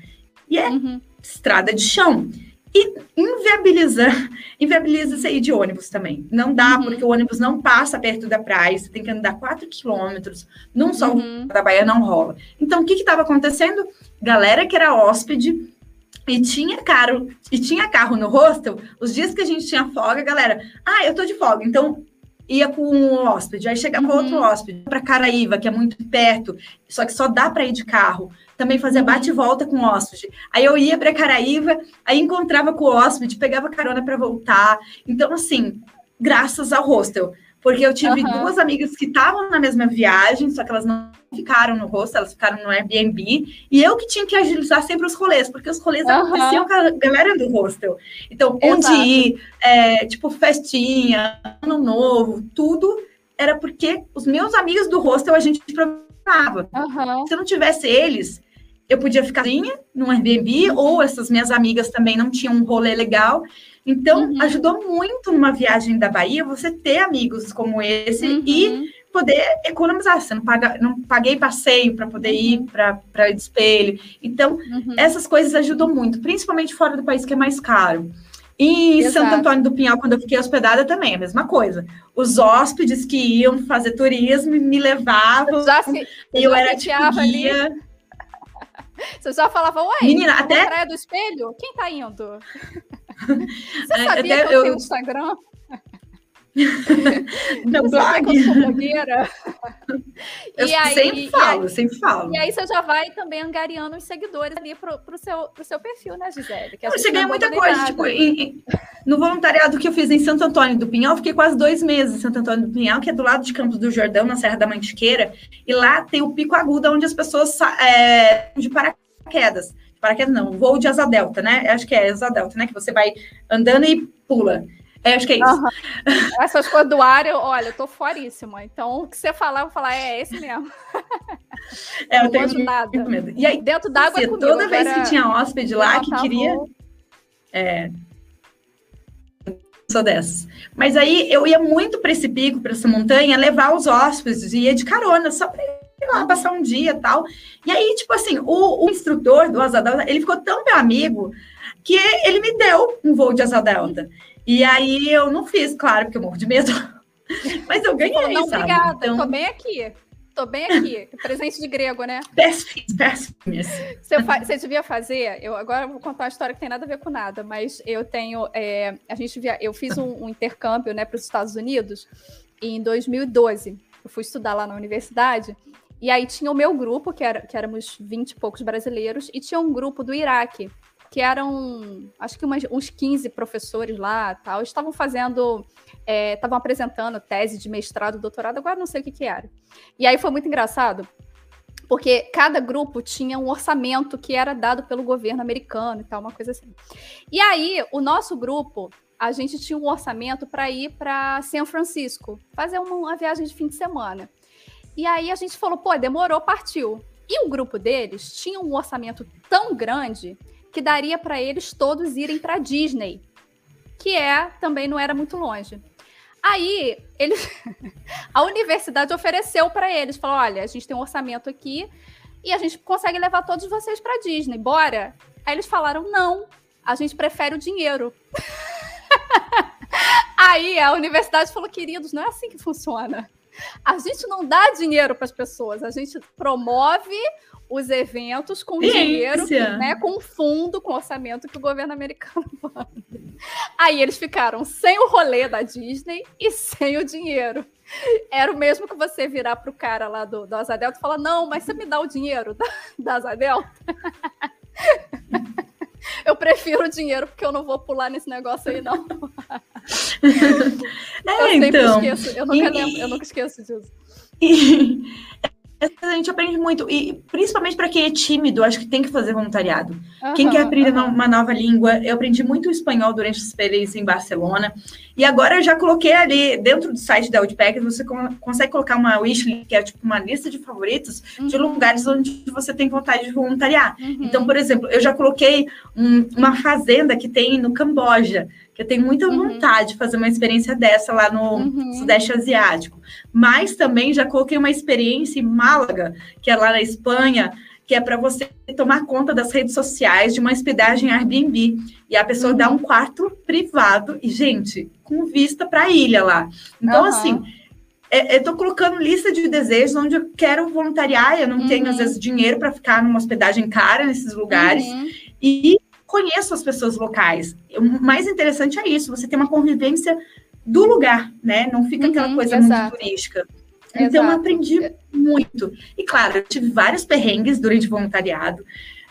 E é uhum. estrada de chão. E inviabiliza, inviabiliza sair de ônibus também. Não dá, uhum. porque o ônibus não passa perto da praia, você tem que andar 4 quilômetros, num só uhum. da Bahia não rola. Então, o que estava acontecendo? Galera que era hóspede e tinha caro e tinha carro no hostel, os dias que a gente tinha folga, galera, ah, eu tô de folga, então ia com um hóspede, aí chegava uhum. outro hóspede para Caraíva, que é muito perto, só que só dá para ir de carro também fazia bate e volta com o hóspede. Aí eu ia para Caraíva, aí encontrava com o hóspede, pegava carona para voltar. Então, assim, graças ao hostel. Porque eu tive uhum. duas amigas que estavam na mesma viagem, só que elas não ficaram no hostel, elas ficaram no Airbnb. E eu que tinha que agilizar sempre os rolês, porque os rolês uhum. aconteciam com a galera do hostel. Então, onde ir, é, tipo, festinha, ano novo, tudo era porque os meus amigos do hostel a gente programava. Uhum. Se não tivesse eles, eu podia ficar sozinha num Airbnb, ou essas minhas amigas também não tinham um rolê legal. Então, uhum. ajudou muito numa viagem da Bahia você ter amigos como esse uhum. e poder economizar. Você não, paga, não paguei passeio para poder ir uhum. para espelho. Então, uhum. essas coisas ajudam muito, principalmente fora do país, que é mais caro. E em Santo Antônio do Pinhal, quando eu fiquei hospedada, também a mesma coisa. Os hóspedes que iam fazer turismo me levavam. Já se, eu era tipo guia. Ali você só falava, ué, Menina, até... praia do espelho? Quem tá indo? Você é, sabia até que eu, eu tenho Instagram? Meu blog. Eu sou blogueira. Eu aí, sempre falo, aí, sempre falo. E aí você já vai também angariando os seguidores ali pro, pro, seu, pro seu perfil, né, Gisele? Que eu cheguei a muita coisa, tipo, em, no voluntariado que eu fiz em Santo Antônio do Pinhal, fiquei quase dois meses em Santo Antônio do Pinhal, que é do lado de Campos do Jordão, na Serra da Mantiqueira, e lá tem o Pico Agudo, onde as pessoas é, de paraquedas. Paraquedas não, voo de asa delta, né? Acho que é asa delta, né? Que você vai andando e pula. É, acho que é isso. Uhum. Essas coisas do ar, eu, olha, eu tô foríssima. Então, o que você falar, eu vou falar, é esse mesmo. É, eu não tenho nada. medo. E aí, dentro d'água assim, Toda vez que tinha hóspede lá que queria... É, sou dessas. Mas aí eu ia muito para esse pico, para essa montanha, levar os hóspedes, ia de carona, só para ir lá passar um dia e tal. E aí, tipo assim, o, o instrutor do Asa Delta, ele ficou tão meu amigo que ele me deu um voo de Asa Delta. E aí eu não fiz, claro, porque eu morro de medo. Mas eu ganhei, não, sabe? Obrigada, então... tô bem aqui. Tô bem aqui. Presente de grego, né? Péssimos, péssimos. Você, fa... Você devia fazer. Eu agora vou contar uma história que tem nada a ver com nada, mas eu tenho. É... A gente via... Eu fiz um, um intercâmbio né, para os Estados Unidos em 2012. Eu fui estudar lá na universidade. E aí tinha o meu grupo, que, era, que éramos 20 e poucos brasileiros, e tinha um grupo do Iraque, que eram, acho que umas, uns 15 professores lá, tal, estavam fazendo, é, estavam apresentando tese de mestrado, doutorado, agora não sei o que que era. E aí foi muito engraçado, porque cada grupo tinha um orçamento que era dado pelo governo americano e tal, uma coisa assim. E aí, o nosso grupo, a gente tinha um orçamento para ir para São Francisco, fazer uma, uma viagem de fim de semana. E aí a gente falou, pô, demorou, partiu. E o grupo deles tinha um orçamento tão grande que daria para eles todos irem para Disney, que é também não era muito longe. Aí eles, a universidade ofereceu para eles, falou, olha, a gente tem um orçamento aqui e a gente consegue levar todos vocês para Disney, bora? Aí eles falaram, não, a gente prefere o dinheiro. Aí a universidade falou, queridos, não é assim que funciona. A gente não dá dinheiro para as pessoas, a gente promove os eventos com Ciência. dinheiro, né, com fundo, com orçamento que o governo americano manda. Aí eles ficaram sem o rolê da Disney e sem o dinheiro. Era o mesmo que você virar para o cara lá do, do Asa Delta e falar: Não, mas você me dá o dinheiro da, da Asa Delta? eu prefiro o dinheiro porque eu não vou pular nesse negócio aí, não. É, eu então. Esqueço, eu nunca e, lembro, eu nunca esqueço disso. E, a gente aprende muito, e principalmente para quem é tímido, acho que tem que fazer voluntariado. Uhum, quem quer aprender uhum. uma nova língua, eu aprendi muito espanhol durante a experiência em Barcelona, e agora eu já coloquei ali, dentro do site da Outback, você consegue colocar uma wishlist, que é tipo uma lista de favoritos uhum. de lugares onde você tem vontade de voluntariar. Uhum. Então, por exemplo, eu já coloquei um, uma fazenda que tem no Camboja, que eu tenho muita uhum. vontade de fazer uma experiência dessa lá no uhum. Sudeste Asiático. Mas também já coloquei uma experiência em Málaga, que é lá na Espanha, que é para você tomar conta das redes sociais de uma hospedagem Airbnb. E a pessoa uhum. dá um quarto privado e, gente, com vista para a ilha lá. Então, assim, é, eu estou colocando lista de desejos onde eu quero voluntariar, eu não uhum. tenho, às vezes, dinheiro para ficar numa hospedagem cara nesses lugares. Uhum. E conheço as pessoas locais. O mais interessante é isso, você tem uma convivência do lugar, né? Não fica aquela uhum, coisa exato. muito turística. Então, exato. eu aprendi muito. E, claro, eu tive vários perrengues durante o voluntariado.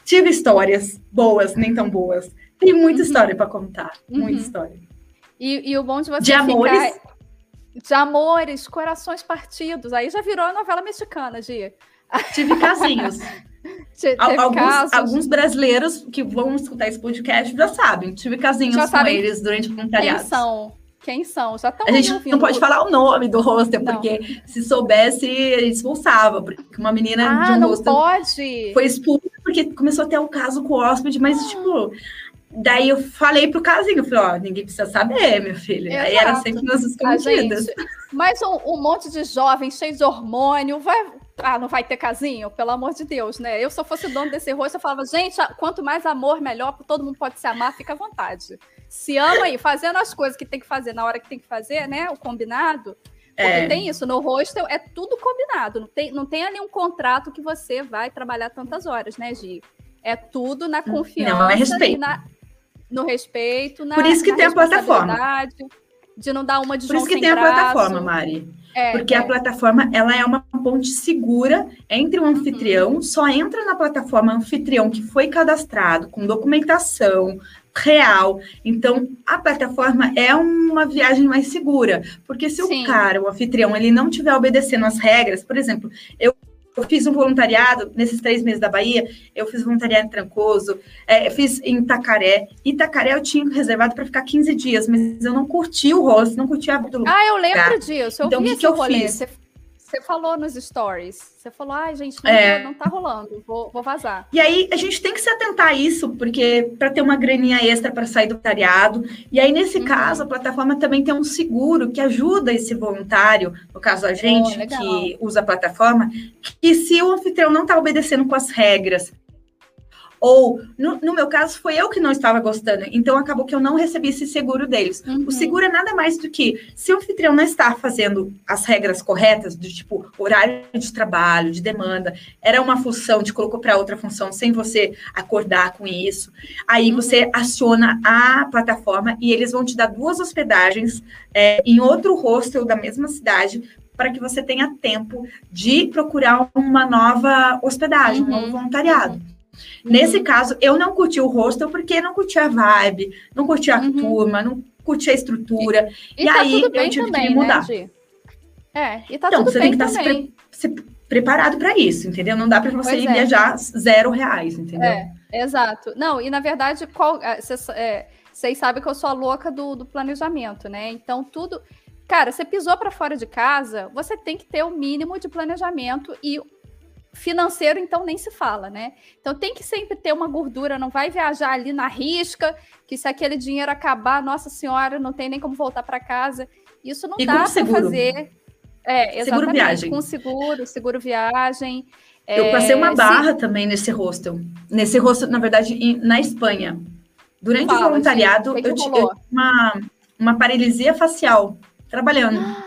Tive histórias boas, nem tão boas. Tem muita uhum. história para contar. Uhum. Muita história. E, e, o bom de você De ficar... amores. De amores, corações partidos. Aí já virou a novela mexicana, Gia. Tive casinhos. Alguns, alguns, brasileiros que vão escutar esse podcast já sabem. Tive casinhos com eles durante o voluntariado. Quem são? Quem são? Já A gente ouvindo. não pode falar o nome do hostel, não. porque se soubesse, ele expulsava. Porque uma menina ah, de um não hostel pode. foi expulsa porque começou a ter um caso com o hóspede, mas, ah. tipo, Daí eu falei pro casinho, falei, ó, ninguém precisa saber, meu filho. Exato. Aí era sempre nas escondidas. Mas um, um, monte de jovens cheios de hormônio, vai, ah, não vai ter casinho? Pelo amor de Deus, né? Eu, se eu fosse dono desse rosto, eu falava, gente, quanto mais amor, melhor, todo mundo pode se amar, fica à vontade. Se ama aí, fazendo as coisas que tem que fazer na hora que tem que fazer, né? O combinado. Porque é. tem isso, no hostel é tudo combinado. Não tem, não tem ali um contrato que você vai trabalhar tantas horas, né, Gi? É tudo na confiança. Não, é respeito. Na, no respeito, na Por isso que tem a plataforma. De não dar uma de Por isso que tem a plataforma, Mari. É, Porque é. a plataforma ela é uma ponte segura entre o uhum. anfitrião, uhum. só entra na plataforma anfitrião que foi cadastrado, com documentação real. Então, a plataforma é uma viagem mais segura. Porque se Sim. o cara, o anfitrião, ele não estiver obedecendo as regras, por exemplo, eu eu fiz um voluntariado nesses três meses da Bahia. Eu fiz voluntariado em Trancoso, é, fiz em Itacaré. Itacaré eu tinha reservado para ficar 15 dias, mas eu não curti o rosto, não curti a do lugar. Ah, eu lembro disso. Eu então, vi o que, que eu rolê. fiz? Você você falou nos stories. Você falou, ai, ah, gente, não, é. não tá rolando, vou, vou, vazar. E aí a gente tem que se atentar a isso, porque para ter uma graninha extra para sair do voluntariado. E aí, nesse uhum. caso, a plataforma também tem um seguro que ajuda esse voluntário, no caso a gente oh, que usa a plataforma, que se o anfitrião não está obedecendo com as regras, Ou, no, no, meu caso, foi eu que não estava gostando. Então, acabou que eu não recebi esse seguro deles. Uhum. O seguro é nada mais do que, se o anfitrião não está fazendo as regras corretas, do tipo, horário de trabalho, de demanda, era uma função, te colocou para outra função, sem você acordar com isso. Aí uhum. você aciona a plataforma e eles vão te dar duas hospedagens é, em outro hostel da mesma cidade para que você tenha tempo de procurar uma nova hospedagem, uhum. um novo voluntariado. Uhum. Nesse caso, eu não curti o hostel porque não curti a vibe, não curti a uhum. turma, não curti a estrutura. E, e, e tá aí eu tive também, que me mudar. Né, é, e tá então, tudo você bem tem que estar tá se, se, preparado para isso, entendeu? Não dá para você é. viajar zero reais, entendeu? É, exato. Não, e na verdade, vocês é, é sabem que eu sou a louca do, do planejamento, né? Então, tudo. Cara, você pisou para fora de casa, você tem que ter o mínimo de planejamento e financeiro, então, nem se fala, né? Então tem que sempre ter uma gordura, não vai viajar ali na risca, que se aquele dinheiro acabar, nossa senhora, não tem nem como voltar para casa. Isso não e dá para fazer. É, seguro viagem. Com seguro, seguro viagem. Eu é, passei uma barra sim. também nesse hostel. Nesse hostel, na verdade, na Espanha. Durante Fala, o voluntariado, gente, eu, tive uma, uma paralisia facial trabalhando.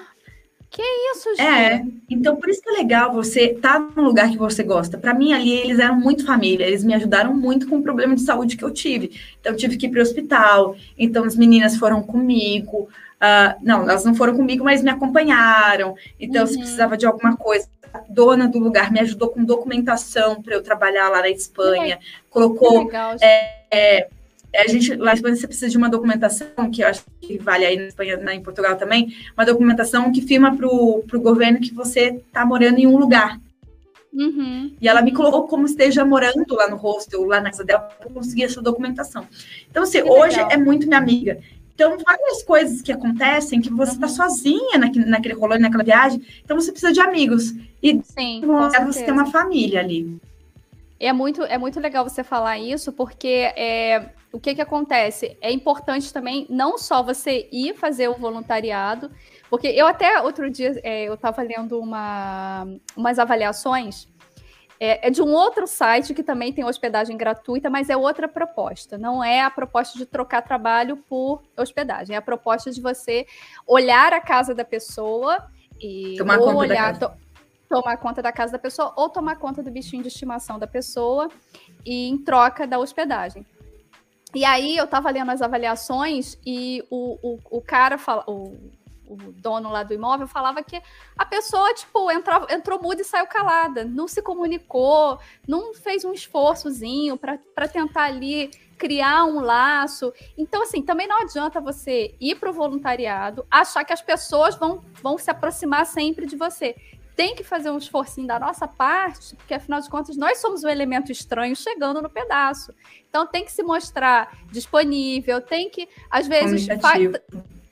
Que isso, gente? É, então por isso que é legal você estar tá num lugar que você gosta. Para mim, ali, eles eram muito família, eles me ajudaram muito com o problema de saúde que eu tive. Então, eu tive que ir para o hospital, então as meninas foram comigo. Uh, não, elas não foram comigo, mas me acompanharam. Então, uhum. se precisava de alguma coisa, a dona do lugar me ajudou com documentação para eu trabalhar lá na Espanha. É. Colocou. Legal, é, é, a gente, lá na Espanha você precisa de uma documentação, que eu acho que vale aí na Espanha, na, em Portugal também, uma documentação que firma para o governo que você está morando em um lugar. Uhum. E ela me colocou como esteja morando lá no hostel, lá na casa dela, para conseguir essa documentação. Então, assim, que hoje legal. é muito minha amiga. Então, várias coisas que acontecem que você está uhum. sozinha naquele, naquele rolê, naquela viagem, então você precisa de amigos. E Sim, você tem uma família ali. É muito, é muito legal você falar isso, porque é, o que, que acontece? É importante também não só você ir fazer o voluntariado, porque eu até outro dia é, eu estava lendo uma, umas avaliações é, é, de um outro site que também tem hospedagem gratuita, mas é outra proposta. Não é a proposta de trocar trabalho por hospedagem, é a proposta de você olhar a casa da pessoa e tomar conta olhar, da casa tomar conta da casa da pessoa ou tomar conta do bichinho de estimação da pessoa e em troca da hospedagem. E aí eu tava lendo as avaliações e o, o, o cara fala, o, o dono lá do imóvel falava que a pessoa, tipo, entrou, entrou muda e saiu calada, não se comunicou, não fez um esforçozinho para tentar ali criar um laço. Então, assim, também não adianta você ir para o voluntariado, achar que as pessoas vão, vão se aproximar sempre de você tem que fazer um esforcinho da nossa parte, porque afinal de contas nós somos um elemento estranho chegando no pedaço. Então tem que se mostrar disponível, tem que, às vezes,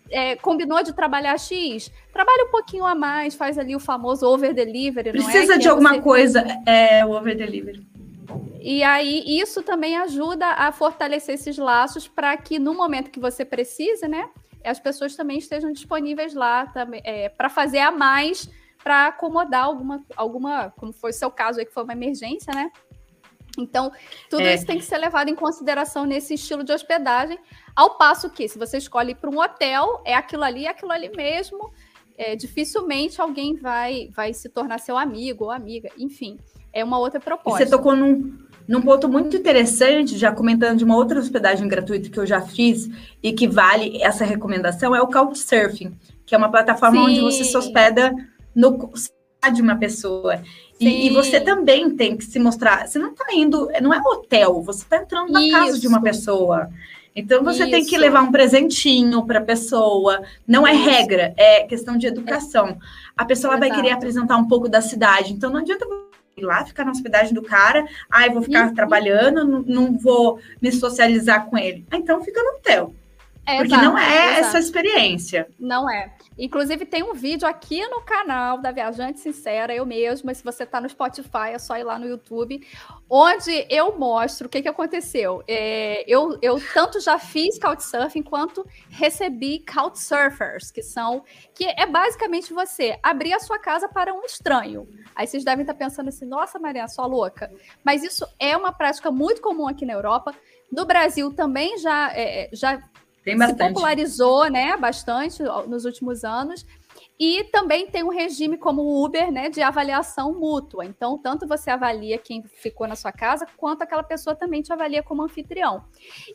é, combinou de trabalhar X, trabalha um pouquinho a mais, faz ali o famoso over delivery. É? Precisa é? de alguma você... coisa, é o over delivery. E aí, isso também ajuda a fortalecer esses laços para que no momento que você precisa, né, as pessoas também estejam disponíveis lá é, para fazer a mais para acomodar alguma, alguma, como foi o seu caso aí, que foi uma emergência, né? Então, tudo é. isso tem que ser levado em consideração nesse estilo de hospedagem, ao passo que, se você escolhe para um hotel, é aquilo ali, é aquilo ali mesmo. É, dificilmente alguém vai, vai se tornar seu amigo ou amiga, enfim, é uma outra proposta. você tocou num, num ponto muito interessante, já comentando de uma outra hospedagem gratuita que eu já fiz e que vale essa recomendação, é o Couchsurfing, que é uma plataforma Sim. onde você se hospeda no de uma pessoa. E, e, você também tem que se mostrar. Você não está indo, não é hotel, você está entrando na Isso. casa de uma pessoa. Então você Isso. tem que levar um presentinho para a pessoa. Não é regra, é questão de educação. A pessoa vai querer apresentar um pouco da cidade. Então não adianta ir lá ficar na hospedagem do cara. Ah, eu vou ficar trabalhando, não, não, vou me socializar com ele. Ah, então fica no hotel. É, Porque exato, não é exato. essa experiência. Não é. Inclusive, tem um vídeo aqui no canal da Viajante Sincera, eu mesma. Se você está no Spotify, é só ir lá no YouTube, onde eu mostro o que, que aconteceu. É, eu, eu tanto já fiz Couchsurfing quanto recebi Couchsurfers, que são. que é basicamente você abrir a sua casa para um estranho. Aí vocês devem estar pensando assim, nossa, Maria, só louca. Mas isso é uma prática muito comum aqui na Europa. No Brasil também já, é, já tem bastante. Se popularizou, né, bastante nos últimos anos. E também tem um regime como o Uber, né, de avaliação mútua. Então, tanto você avalia quem ficou na sua casa, quanto aquela pessoa também te avalia como anfitrião.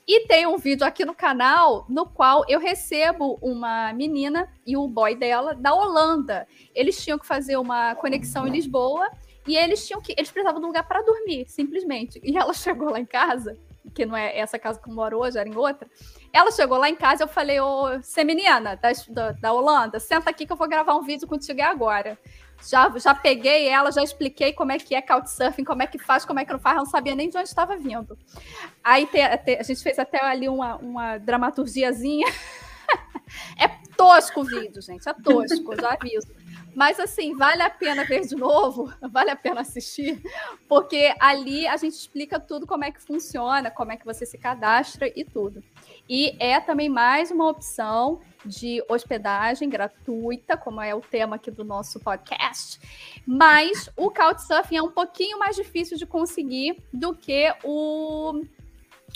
E tem um vídeo aqui no canal no qual eu recebo uma menina e o boy dela da Holanda. Eles tinham que fazer uma conexão em Lisboa e eles tinham que eles precisavam de um lugar para dormir, simplesmente. E ela chegou lá em casa, que não é essa casa que eu moro hoje, era em outra. Ela chegou lá em casa, eu falei, ô, Seminiana, da, da, da Holanda, senta aqui que eu vou gravar um vídeo contigo agora. Já, já peguei ela, já expliquei como é que é Couchsurfing, como é que faz, como é que não faz, ela não sabia nem de onde estava vindo. Aí te, te, a gente fez até ali uma, uma dramaturgiazinha. é tosco o vídeo, gente, é tosco, já aviso. Mas assim, vale a pena ver de novo, vale a pena assistir, porque ali a gente explica tudo como é que funciona, como é que você se cadastra e tudo. E é também mais uma opção de hospedagem gratuita, como é o tema aqui do nosso podcast. Mas o Couchsurfing é um pouquinho mais difícil de conseguir do que o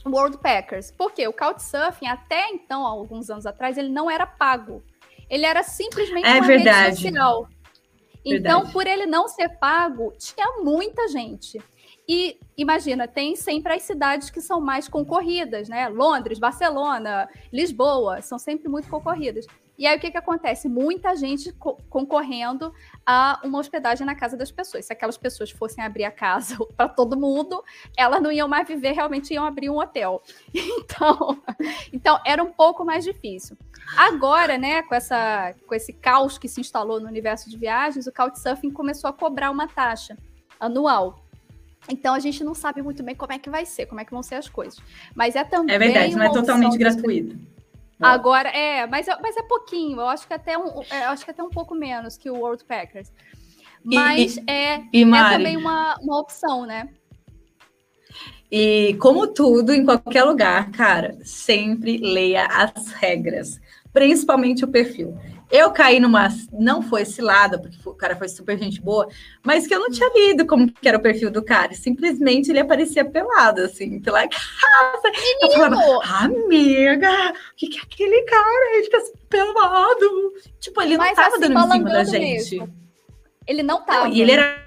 World Packers. Porque o Couchsurfing, até então, alguns anos atrás, ele não era pago. Ele era simplesmente é uma verdade. rede social. Então, por ele não ser pago, tinha muita gente. E imagina, tem sempre as cidades que são mais concorridas, né? Londres, Barcelona, Lisboa, são sempre muito concorridas. E aí o que, que acontece? Muita gente co concorrendo a uma hospedagem na casa das pessoas. Se aquelas pessoas fossem abrir a casa para todo mundo, elas não iam mais viver, realmente iam abrir um hotel. Então, então era um pouco mais difícil. Agora, né, com, essa, com esse caos que se instalou no universo de viagens, o Couchsurfing começou a cobrar uma taxa anual. Então a gente não sabe muito bem como é que vai ser, como é que vão ser as coisas. Mas é também. É verdade, não é totalmente gratuito. Agora, é, mas, é, mas é pouquinho, eu acho que até um, é, acho que até um pouco menos que o World Packers. Mas e, é, e é também uma, uma opção, né? E como tudo, em qualquer lugar, cara, sempre leia as regras, principalmente o perfil. Eu caí numa. Não foi cilada, porque o cara foi super gente boa, mas que eu não tinha lido como que era o perfil do cara. Simplesmente ele aparecia pelado, assim, pela casa. Menino. Eu falava, amiga, o que, que é aquele cara? Ele fica pelado. Tipo, ele mas, não tava assim, dando em cima da gente. Mesmo. Ele não tava. Não, e ele era.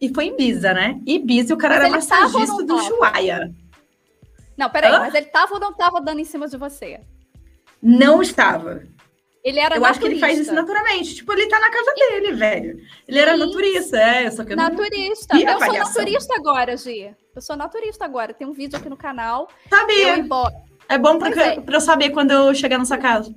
E foi em Ibiza, né? Ibiza, o cara mas era massagista do Chuaia. Não, peraí, Hã? mas ele tava ou não tava dando em cima de você? Não estava. Ele era Eu naturista. acho que ele faz isso naturalmente. Tipo, ele tá na casa dele, velho. Ele era isso. naturista, é, só que eu Naturista. Eu sou naturista agora, Gi. Eu sou naturista agora. Tem um vídeo aqui no canal. Sabia. É bom pra, é. pra eu saber quando eu chegar na sua casa.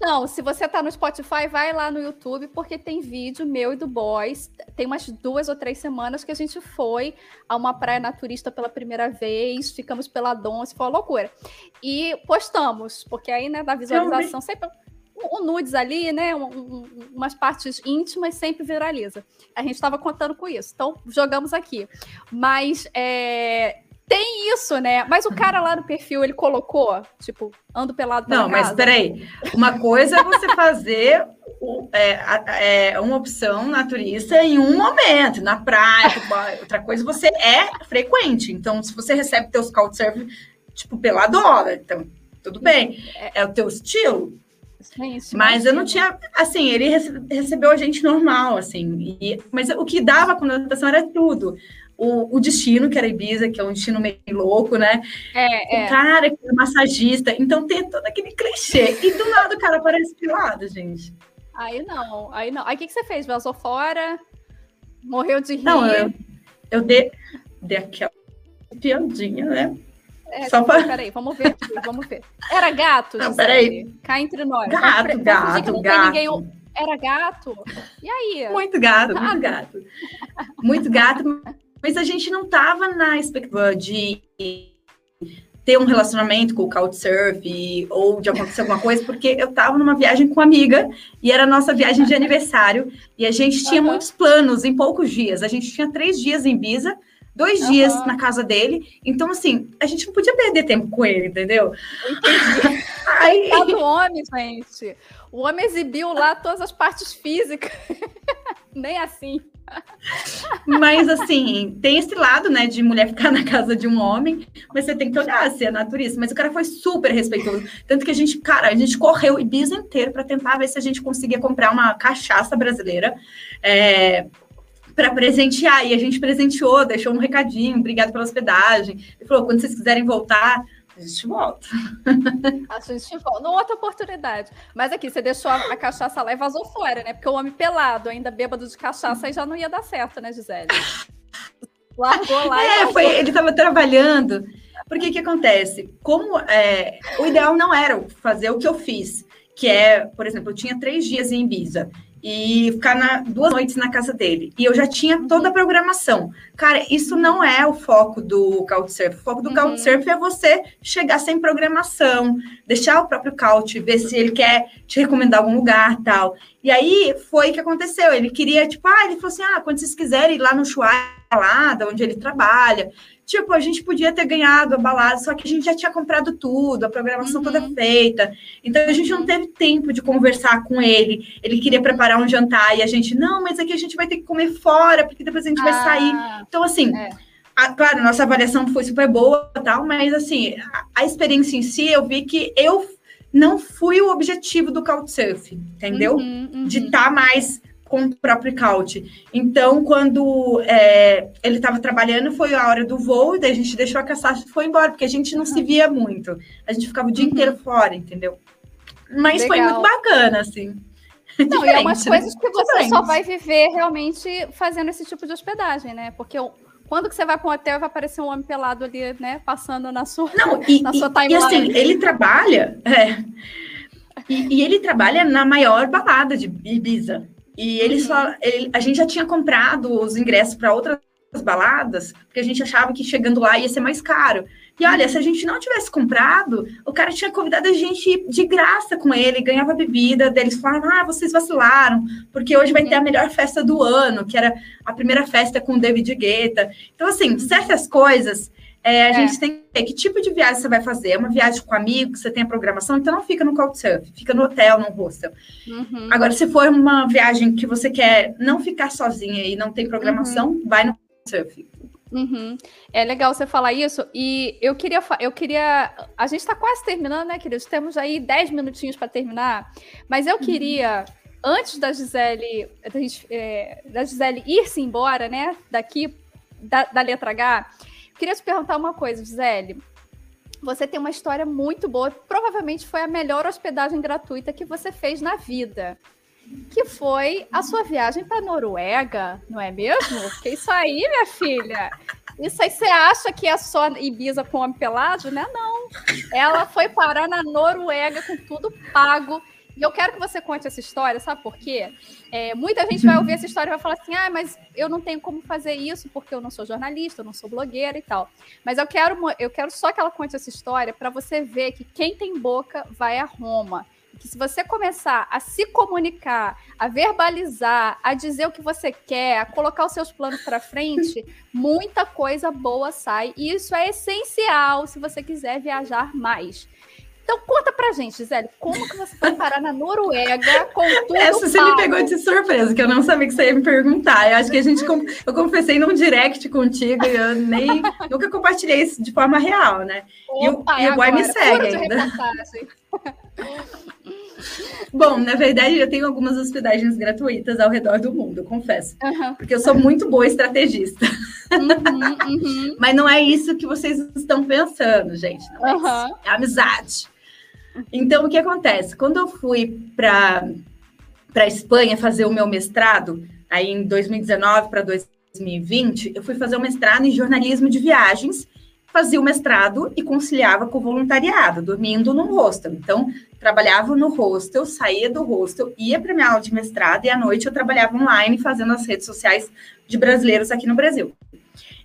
Não, se você tá no Spotify, vai lá no YouTube, porque tem vídeo meu e do Boys. Tem umas duas ou três semanas que a gente foi a uma praia naturista pela primeira vez, ficamos pela Donce, foi uma loucura. E postamos, porque aí, né, da visualização, sempre o nudes ali, né? Um, um, umas partes íntimas sempre viraliza. A gente estava contando com isso, então jogamos aqui. Mas é, tem isso, né? Mas o cara lá no perfil, ele colocou, tipo, ando pelado pela Não, casa. mas peraí. Uma coisa é você fazer é, é, uma opção naturista em um momento, na praia. Outra coisa, você é frequente. Então, se você recebe teus couchsurfing, tipo, pela dólar, então, tudo bem. É, é o teu estilo, isso, mas eu não tinha, assim, ele recebeu a gente normal, assim, e, mas o que dava conotação era tudo. O, o, destino, que era Ibiza, que é um destino meio louco, né? É, o é. cara que é massagista, então tem todo aquele clichê. E do nada o cara aparece pelado, gente. Aí não, aí não. Aí o que, que você fez? Vazou fora? Morreu de rir? Não, eu, eu dei, dei aquela piadinha, né? É, Só pra... Peraí, vamos ver vamos ver. Era gato, Não, peraí. Cá entre nós. Gato, vamos, gato, vamos gato. Ninguém... Era gato? E aí? Muito gato, muito gato. Muito gato, mas a gente não tava na expectativa de ter um relacionamento com o Couchsurf ou de acontecer alguma coisa, porque eu estava numa viagem com uma amiga e era nossa viagem de aniversário e a gente tinha uhum. muitos planos em poucos dias. A gente tinha três dias em Ibiza, dois uhum. dias na casa dele. Então, assim, a gente não podia perder tempo com ele, entendeu? Entendi. Aí... Tá do homem, gente. O homem exibiu lá todas as partes físicas. Nem assim. Mas assim, tem esse lado, né, de mulher ficar na casa de um homem, mas você tem que olhar se é naturista. Mas o cara foi super respeitoso. Tanto que a gente, cara, a gente correu o Ibiza inteiro para tentar ver se a gente conseguia comprar uma cachaça brasileira. É, para presentear. E a gente presenteou, deixou um recadinho, obrigado pela hospedagem. Ele falou: quando vocês quiserem voltar, a gente volta. A gente volta. Numa outra oportunidade. Mas aqui, você deixou a, cachaça lá e vazou fora, né? Porque o homem pelado, ainda bêbado de cachaça, aí já não ia dar certo, né, Gisele? Largou lá é, e. Foi, ele estava trabalhando. Porque o que acontece? Como é, o ideal não era fazer o que eu fiz, que é, por exemplo, eu tinha três dias em Ibiza e ficar na, duas noites na casa dele. E eu já tinha toda a programação. Cara, isso não é o foco do Couchsurf. O foco do uhum. Couchsurf é você chegar sem programação, deixar o próprio Couch, ver se ele quer te recomendar algum lugar tal. E aí foi o que aconteceu. Ele queria, tipo, ah, ele falou assim: ah, quando vocês quiserem ir lá no Chuá, lá, onde ele trabalha, Tipo, a gente podia ter ganhado a balada, só que a gente já tinha comprado tudo, a programação uhum. toda feita. Então a gente não teve tempo de conversar com ele. Ele queria preparar um jantar e a gente, não, mas aqui a gente vai ter que comer fora, porque depois a gente ah, vai sair. Então, assim, é. a, claro, nossa avaliação foi super boa tal, mas assim, a, a experiência em si, eu vi que eu não fui o objetivo do Couchsurf, entendeu? Uhum, uhum. De estar tá mais com o próprio couch. Então, quando é, ele estava trabalhando, foi a hora do voo, daí a gente deixou a caçaça e foi embora, porque a gente não se via muito. A gente ficava o dia uhum. inteiro fora, entendeu? Mas Legal. foi muito bacana, assim. Não, e é umas né? coisas que você Diferente. só vai viver realmente fazendo esse tipo de hospedagem, né? Porque quando que você vai para um hotel vai aparecer um homem pelado ali, né? Passando na sua, não, e, na sua timeline. E assim, ele trabalha. É, e, e, ele trabalha na maior balada de Ibiza. E ele só. Ele, a gente já tinha comprado os ingressos para outras baladas, porque a gente achava que chegando lá ia ser mais caro. E olha, se a gente não tivesse comprado, o cara tinha convidado a gente de graça com ele, ganhava bebida, deles falaram: ah, vocês vacilaram, porque hoje vai ter a melhor festa do ano, que era a primeira festa com o David Guetta. Então, assim, certas coisas é, a é. gente tem que ver que tipo de viagem você vai fazer. É uma viagem com amigos, você tem a programação, então não fica no Couchsurf, fica no hotel, no hostel. Uhum. Agora, se for uma viagem que você quer não ficar sozinha e não tem programação, uhum. vai no Couchsurf. Uhum. É legal você falar isso. E eu queria, eu queria. A gente está quase terminando, né, queridos? Temos aí 10 minutinhos para terminar. Mas eu uhum. queria, antes da Gisele, é, da Gisele ir-se embora, né, daqui da, da letra H, Queria te perguntar uma coisa, Gisele. Você tem uma história muito boa, provavelmente foi a melhor hospedagem gratuita que você fez na vida. Que foi a sua viagem para Noruega, não é mesmo? Porque isso aí, minha filha, isso aí você acha que é só Ibiza com homem pelado, né? Não. Ela foi parar na Noruega com tudo pago e eu quero que você conte essa história, sabe por quê? É, muita gente vai ouvir essa história e vai falar assim: ah, mas eu não tenho como fazer isso porque eu não sou jornalista, eu não sou blogueira e tal. Mas eu quero, eu quero só que ela conte essa história para você ver que quem tem boca vai a Roma que se você começar a se comunicar, a verbalizar, a dizer o que você quer, a colocar os seus planos para frente, muita coisa boa sai. E isso é essencial se você quiser viajar mais. Então conta pra gente, Gisele, como que você foi parar na Noruega com tudo Essa você me pegou de surpresa, que eu não sabia que você ia me perguntar. Eu acho que a gente, eu confessei num direct contigo e eu nem, nunca compartilhei isso de forma real, né? Opa, e, o, boy me segue ainda. Bom, na verdade, eu tenho algumas hospedagens gratuitas ao redor do mundo, confesso. Uhum. Porque eu sou muito boa estrategista. Uhum, uhum. Mas não é isso que vocês estão pensando, gente. Não é, é amizade. Então, o que acontece? Quando eu fui para a Espanha fazer o meu mestrado, aí em 2019 para 2020, eu fui fazer o mestrado em jornalismo de viagens, fazia o mestrado e conciliava com o voluntariado, dormindo no hostel. Então, trabalhava no hostel, saía do hostel, ia para minha aula de mestrado e à noite eu trabalhava online fazendo as redes sociais de brasileiros aqui no Brasil.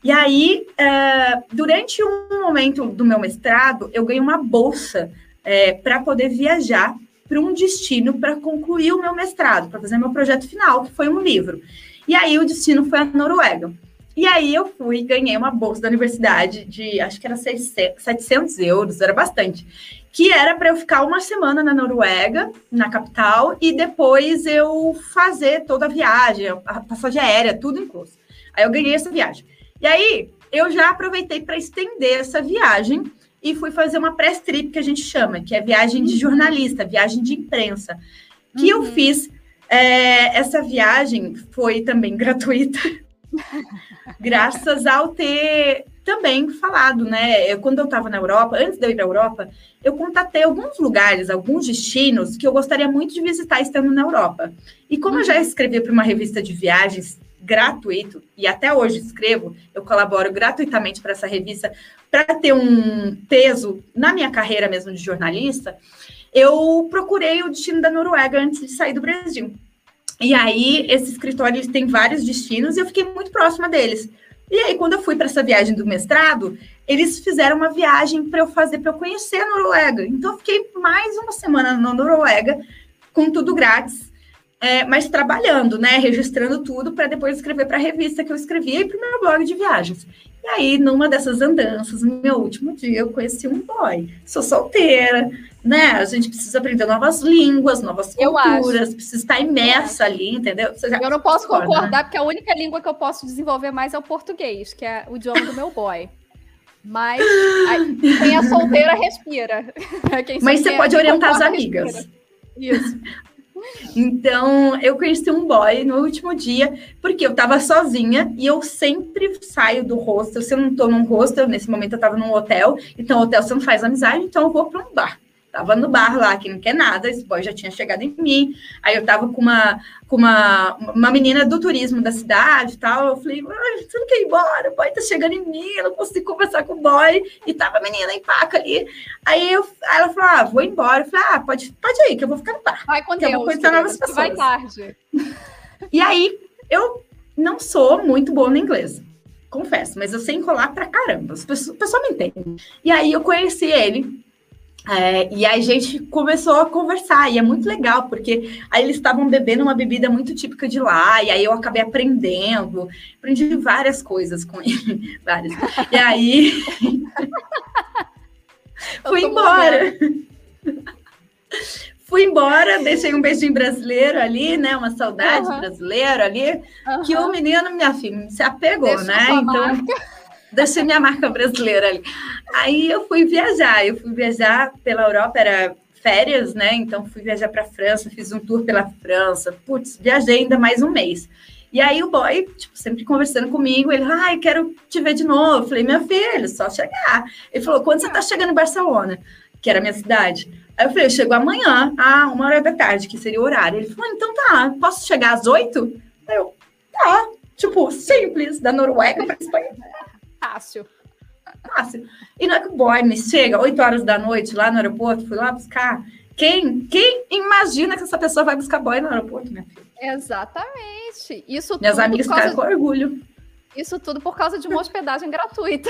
E aí, uh, durante um momento do meu mestrado, eu ganhei uma bolsa é, para poder viajar para um destino para concluir o meu mestrado, para fazer meu projeto final, que foi um livro. E aí o destino foi a Noruega. E aí eu fui, ganhei uma bolsa da universidade de, acho que era 600, 700 euros, era bastante, que era para eu ficar uma semana na Noruega, na capital, e depois eu fazer toda a viagem, a passagem aérea, tudo incluso. Aí eu ganhei essa viagem. E aí, eu já aproveitei para estender essa viagem e fui fazer uma press trip que a gente chama, que é viagem de jornalista, viagem de imprensa, que uhum. eu fiz. É, essa viagem foi também gratuita, graças ao ter também falado, né? Eu, quando eu estava na Europa, antes de eu ir para a Europa, eu contatei alguns lugares, alguns destinos que eu gostaria muito de visitar estando na Europa. E como uhum. eu já uhum. escrevi para uma revista de viagens gratuito, e até hoje escrevo, eu colaboro gratuitamente para essa revista, para ter um peso na minha carreira mesmo de jornalista, eu procurei o destino da Noruega antes de sair do Brasil. E aí, esse escritório tem vários destinos e eu fiquei muito próxima deles. E aí, quando eu fui para essa viagem do mestrado, eles fizeram uma viagem para eu fazer, para eu conhecer a Noruega. Então, eu fiquei mais uma semana na Noruega, com tudo grátis é, mas trabalhando, né? Registrando tudo para depois escrever para a revista que eu escrevia e para o meu blog de viagens. E aí, numa dessas andanças, no meu último dia, eu conheci um boy. Sou solteira, né? A gente precisa aprender novas línguas, novas culturas, precisa estar imersa ali, entendeu? eu não posso concorda, concordar, né? porque a única língua que eu posso desenvolver mais é o português, que é o idioma do meu boy. Mas quem é solteira respira. Mas você pode orientar as amigas. Respira. Isso. Então, eu conheci um boy no último dia, porque eu tava sozinha e eu sempre saio do hostel. Se eu não tô num hostel, nesse momento eu tava num hotel, então hotel você não faz amizade, então eu vou para um bar. Tava no bar lá, que não quer nada, esse boy já tinha chegado em mim. Aí eu tava com uma, com uma, uma menina do turismo da cidade e tal. Eu falei, você não quer ir embora? O boy tá chegando em mim, eu não consigo conversar com o boy. E tava a menina em paca ali. Aí, eu, aí ela falou, ah, vou embora. Eu falei, ah, pode, pode ir, que eu vou ficar no bar. Vai com Deus, eu vou conhecer novas pessoas. Vai tarde. E aí, eu não sou muito boa no inglês confesso, mas eu sei enrolar pra caramba. As pessoas, o pessoal me entende. E aí eu conheci ele é, e aí a gente começou a conversar, e é muito legal, porque aí eles estavam bebendo uma bebida muito típica de lá, e aí eu acabei aprendendo, aprendi várias coisas com ele, várias. E aí fui embora. fui embora, deixei um beijinho brasileiro ali, né? Uma saudade uhum. brasileira ali, uhum. que o menino, minha filha, se apegou, Deixou né? Então. Marca deixei minha marca brasileira ali. Aí eu fui viajar, eu fui viajar pela Europa, era férias, né? Então fui viajar para França, fiz um tour pela França. Putz, viajei ainda mais um mês. E aí o boy, tipo, sempre conversando comigo, ele, ai, quero te ver de novo. Eu falei, meu filho, só chegar. Ele falou, quando você tá chegando em Barcelona, que era a minha cidade? Aí eu falei, eu chego amanhã, ah, uma hora da tarde, que seria o horário. Ele falou, então tá, posso chegar às oito? Eu, tá, tipo, simples, da Noruega para Espanha. Fácil. Fácil. E não é que o boy me chega 8 horas da noite lá no aeroporto, fui lá buscar. Quem, quem imagina que essa pessoa vai buscar boy no aeroporto, minha filha? Exatamente. Isso Minhas amigas ficaram de... com orgulho. Isso tudo por causa de uma hospedagem gratuita.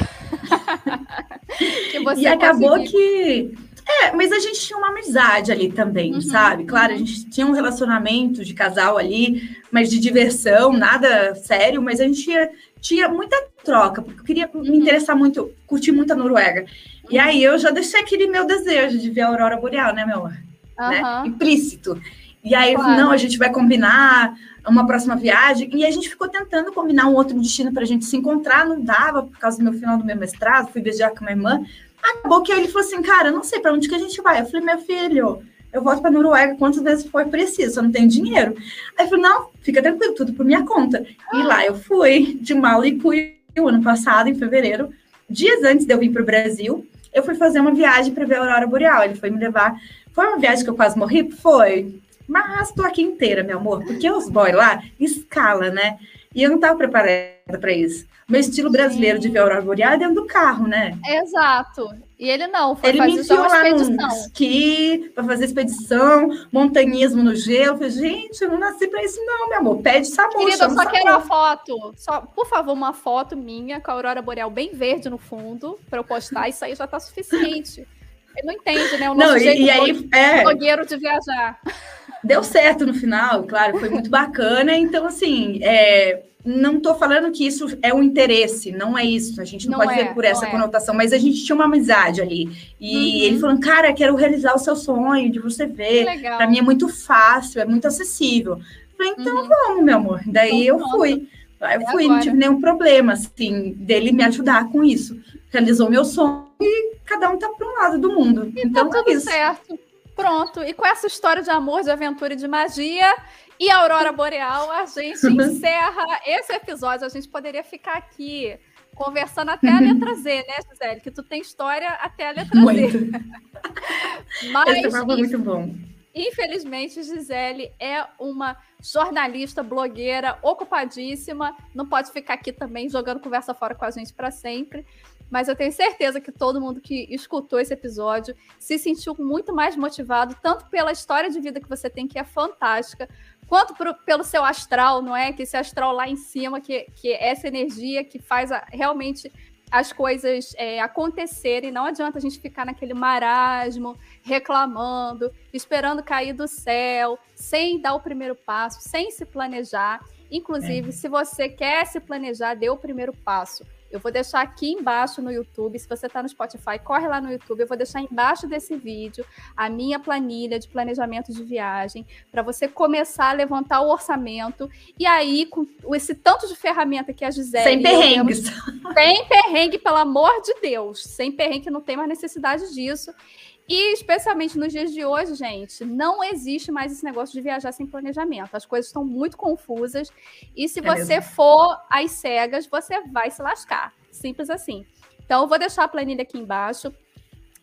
e acabou conseguiu. que. É, mas a gente tinha uma amizade ali também, uhum, sabe? Claro, a gente tinha um relacionamento de casal ali, mas de diversão, nada sério, mas a gente tinha, tinha muita troca, porque eu queria me uhum. interessar muito, curtir muito a Noruega. E aí eu já deixei aquele meu desejo de ver a aurora boreal, né, meu? Uhum. Né? Implícito. E aí, claro. não, a gente vai combinar uma próxima viagem. E a gente ficou tentando combinar um outro destino para a gente se encontrar, não dava, por causa do meu final do meu mestrado, fui viajar com a minha irmã. Acabou que ele falou assim, cara, não sei para onde que a gente vai. Eu falei, meu filho, eu volto para Noruega quantas vezes for preciso, eu não tenho dinheiro. Aí eu falei, não, fica tranquilo, tudo por minha conta. E lá eu fui, de mal e o ano passado, em fevereiro, dias antes de eu vir para o Brasil, eu fui fazer uma viagem para ver a Aurora Boreal. Ele foi me levar. Foi uma viagem que eu quase morri? Foi. Mas estou aqui inteira, meu amor, porque os boys lá escala, né? E eu não estava preparada para isso. Meu estilo brasileiro Sim. de ver a aurora boreal é dentro do carro, né? Exato. E ele não, foi ele fazer me enfiou lá expedição. esqui, para fazer expedição, montanhismo no gelo. Eu falei, gente, eu não nasci para isso não, meu amor. Pede sabor, Querida, eu só quero uma foto. Só, por favor, uma foto minha com a aurora boreal bem verde no fundo, para eu postar. Isso aí já tá suficiente. Ele não entende, né? O nosso não, jeito e, aí, é... blogueiro de viajar. Deu certo no final, claro, foi muito bacana. Então, assim, é, não estou falando que isso é um interesse, não é isso. A gente não, não pode é, ver por essa é. conotação, mas a gente tinha uma amizade ali. E uhum. ele falando, cara, quero realizar o seu sonho de você ver. Para mim é muito fácil, é muito acessível. Eu falei, então uhum. vamos, meu amor. Daí então, eu fui. Eu fui, não tive nenhum problema, assim, dele me ajudar com isso. Realizou meu sonho e cada um tá para um lado do mundo. E tá então tá tudo é isso. certo. Pronto. E com essa história de amor, de aventura e de magia e Aurora Boreal, a gente encerra esse episódio. A gente poderia ficar aqui conversando até a letra Z, né, Gisele? Que tu tem história até a letra muito. Z. Mas, Esse foi muito bom. Infelizmente, Gisele é uma jornalista, blogueira, ocupadíssima. Não pode ficar aqui também jogando conversa fora com a gente para sempre. Mas eu tenho certeza que todo mundo que escutou esse episódio se sentiu muito mais motivado, tanto pela história de vida que você tem, que é fantástica, quanto pro, pelo seu astral, não é? Que esse astral lá em cima, que, que é essa energia que faz a, realmente as coisas é, acontecerem. Não adianta a gente ficar naquele marasmo, reclamando, esperando cair do céu, sem dar o primeiro passo, sem se planejar. Inclusive, é. se você quer se planejar, dê o primeiro passo. Eu vou deixar aqui embaixo no YouTube. Se você está no Spotify, corre lá no YouTube. Eu vou deixar embaixo desse vídeo a minha planilha de planejamento de viagem para você começar a levantar o orçamento. E aí, com esse tanto de ferramenta que a Gisele. Sem perrengues. Temos, sem perrengue, pelo amor de Deus. Sem perrengue, não tem mais necessidade disso. E especialmente nos dias de hoje, gente, não existe mais esse negócio de viajar sem planejamento. As coisas estão muito confusas. E se é você mesmo. for às cegas, você vai se lascar. Simples assim. Então, eu vou deixar a planilha aqui embaixo.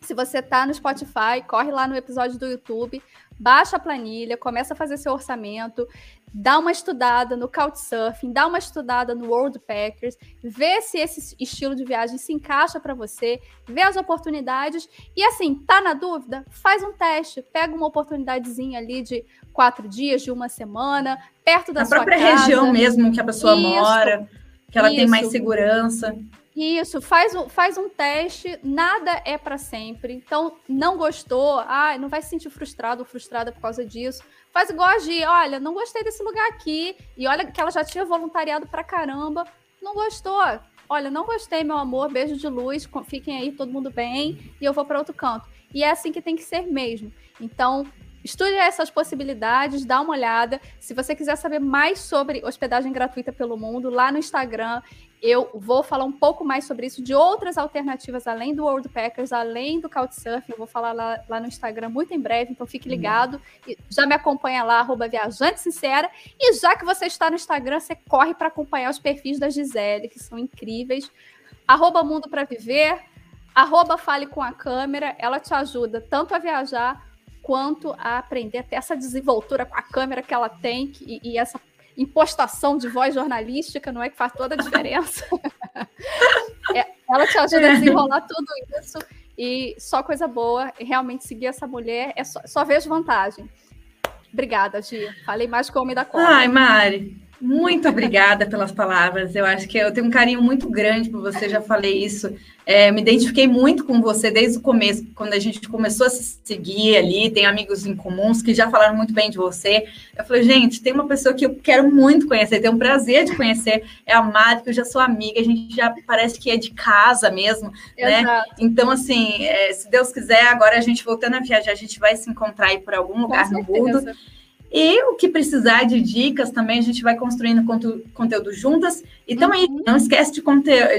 Se você está no Spotify, corre lá no episódio do YouTube, baixa a planilha, começa a fazer seu orçamento, dá uma estudada no Couchsurfing, dá uma estudada no World Packers, vê se esse estilo de viagem se encaixa para você, vê as oportunidades e assim, tá na dúvida? Faz um teste, pega uma oportunidadezinha ali de quatro dias, de uma semana, perto da sua própria região mesmo que a pessoa isso, mora, que ela isso. tem mais segurança. Isso, faz um, faz um teste, nada é para sempre. Então, não gostou, ah, não vai se sentir frustrado ou frustrada por causa disso. Faz igual a Gi, olha, não gostei desse lugar aqui. E olha que ela já tinha voluntariado pra caramba. Não gostou. Olha, não gostei, meu amor, beijo de luz, fiquem aí, todo mundo bem, e eu vou para outro canto. E é assim que tem que ser mesmo. Então, Estude essas possibilidades, dá uma olhada. Se você quiser saber mais sobre hospedagem gratuita pelo mundo, lá no Instagram eu vou falar um pouco mais sobre isso, de outras alternativas além do World Packers, além do Couchsurfing. Eu vou falar lá, lá no Instagram muito em breve, então fique uhum. ligado. E já me acompanha lá, arroba Viajante Sincera. E já que você está no Instagram, você corre para acompanhar os perfis da Gisele, que são incríveis. Arroba Mundo para Viver, arroba Fale com a Câmera. Ela te ajuda tanto a viajar quanto a aprender até essa desenvoltura com a câmera que ela tem e, e essa impostação de voz jornalística, não é que faz toda a diferença. é, ela te ajuda a desenrolar tudo isso e só coisa boa. Realmente seguir essa mulher, é só, só vejo vantagem. Obrigada, Gia. Falei mais que o homem da cobra. Ai, Mari, muito obrigada pelas palavras. Eu acho que eu tenho um carinho muito grande por você, já falei isso. É, me identifiquei muito com você desde o começo, quando a gente começou a se seguir ali. Tem amigos em comuns que já falaram muito bem de você. Eu falei, gente, tem uma pessoa que eu quero muito conhecer, tenho um prazer de conhecer. É a Mari, que eu já sou amiga, a gente já parece que é de casa mesmo, né? Exato. né? Então, assim, é, se Deus quiser, agora a gente voltando a viajar, a gente vai se encontrar aí por algum lugar no mundo. E o que precisar de dicas também, a gente vai construindo conteúdo, conteúdo juntas. Então, uhum. aí, não esquece de,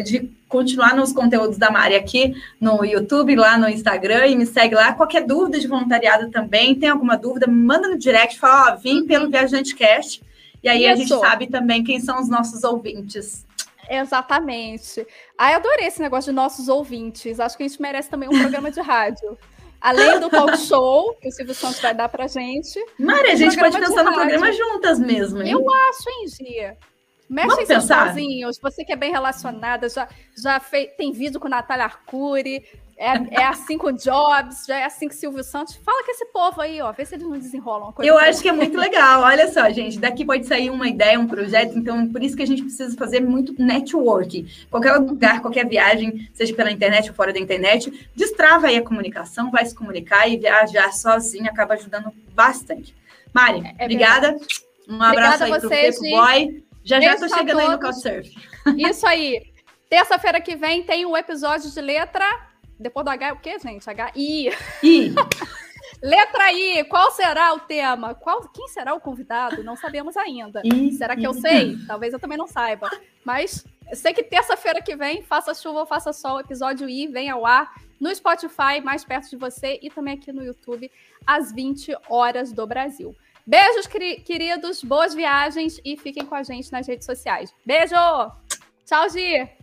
de continuar nos conteúdos da Mari aqui no YouTube, lá no Instagram, e me segue lá. Qualquer dúvida de voluntariado também, tem alguma dúvida, me manda no direct, fala, ó, vim uhum. pelo Viajante Cast. E aí Isso. a gente sabe também quem são os nossos ouvintes. Exatamente. Ai, adorei esse negócio de nossos ouvintes. Acho que a gente merece também um programa de rádio. Além do talk show que o Silvio Santos vai dar pra gente. Mari, a gente pode pensar no programa juntas mesmo. Hein? Eu acho, hein, Gia? Mexe Vamos seus pauzinhos. Você que é bem relacionada, já, já fez, tem vídeo com Natália Arcuri, é, é assim com Jobs, já é assim com Silvio Santos. Fala com esse povo aí, ó. Vê se eles não desenrolam uma coisa. Eu acho que é muito legal. Olha só, gente. Daqui pode sair uma ideia, um projeto. Então, por isso que a gente precisa fazer muito network. Qualquer lugar, qualquer viagem, seja pela internet ou fora da internet, destrava aí a comunicação, vai se comunicar e viajar sozinho acaba ajudando bastante. Mari, é, é obrigada. Verdade. Um abraço obrigada aí pro Pepo Boy. Já já tô chegando aí no Couchsurf. Isso aí. Terça-feira que vem tem um episódio de letra depois do H é o quê, gente? H I. I. Letra I, qual será o tema? Qual, quem será o convidado? Não sabemos ainda. I, será que I. eu sei? Talvez eu também não saiba. Mas sei que terça-feira que vem, faça chuva ou faça sol, episódio I vem ao ar no Spotify, mais perto de você, e também aqui no YouTube, às 20 horas do Brasil. Beijos, queridos, boas viagens e fiquem com a gente nas redes sociais. Beijo! Tchau, Gi!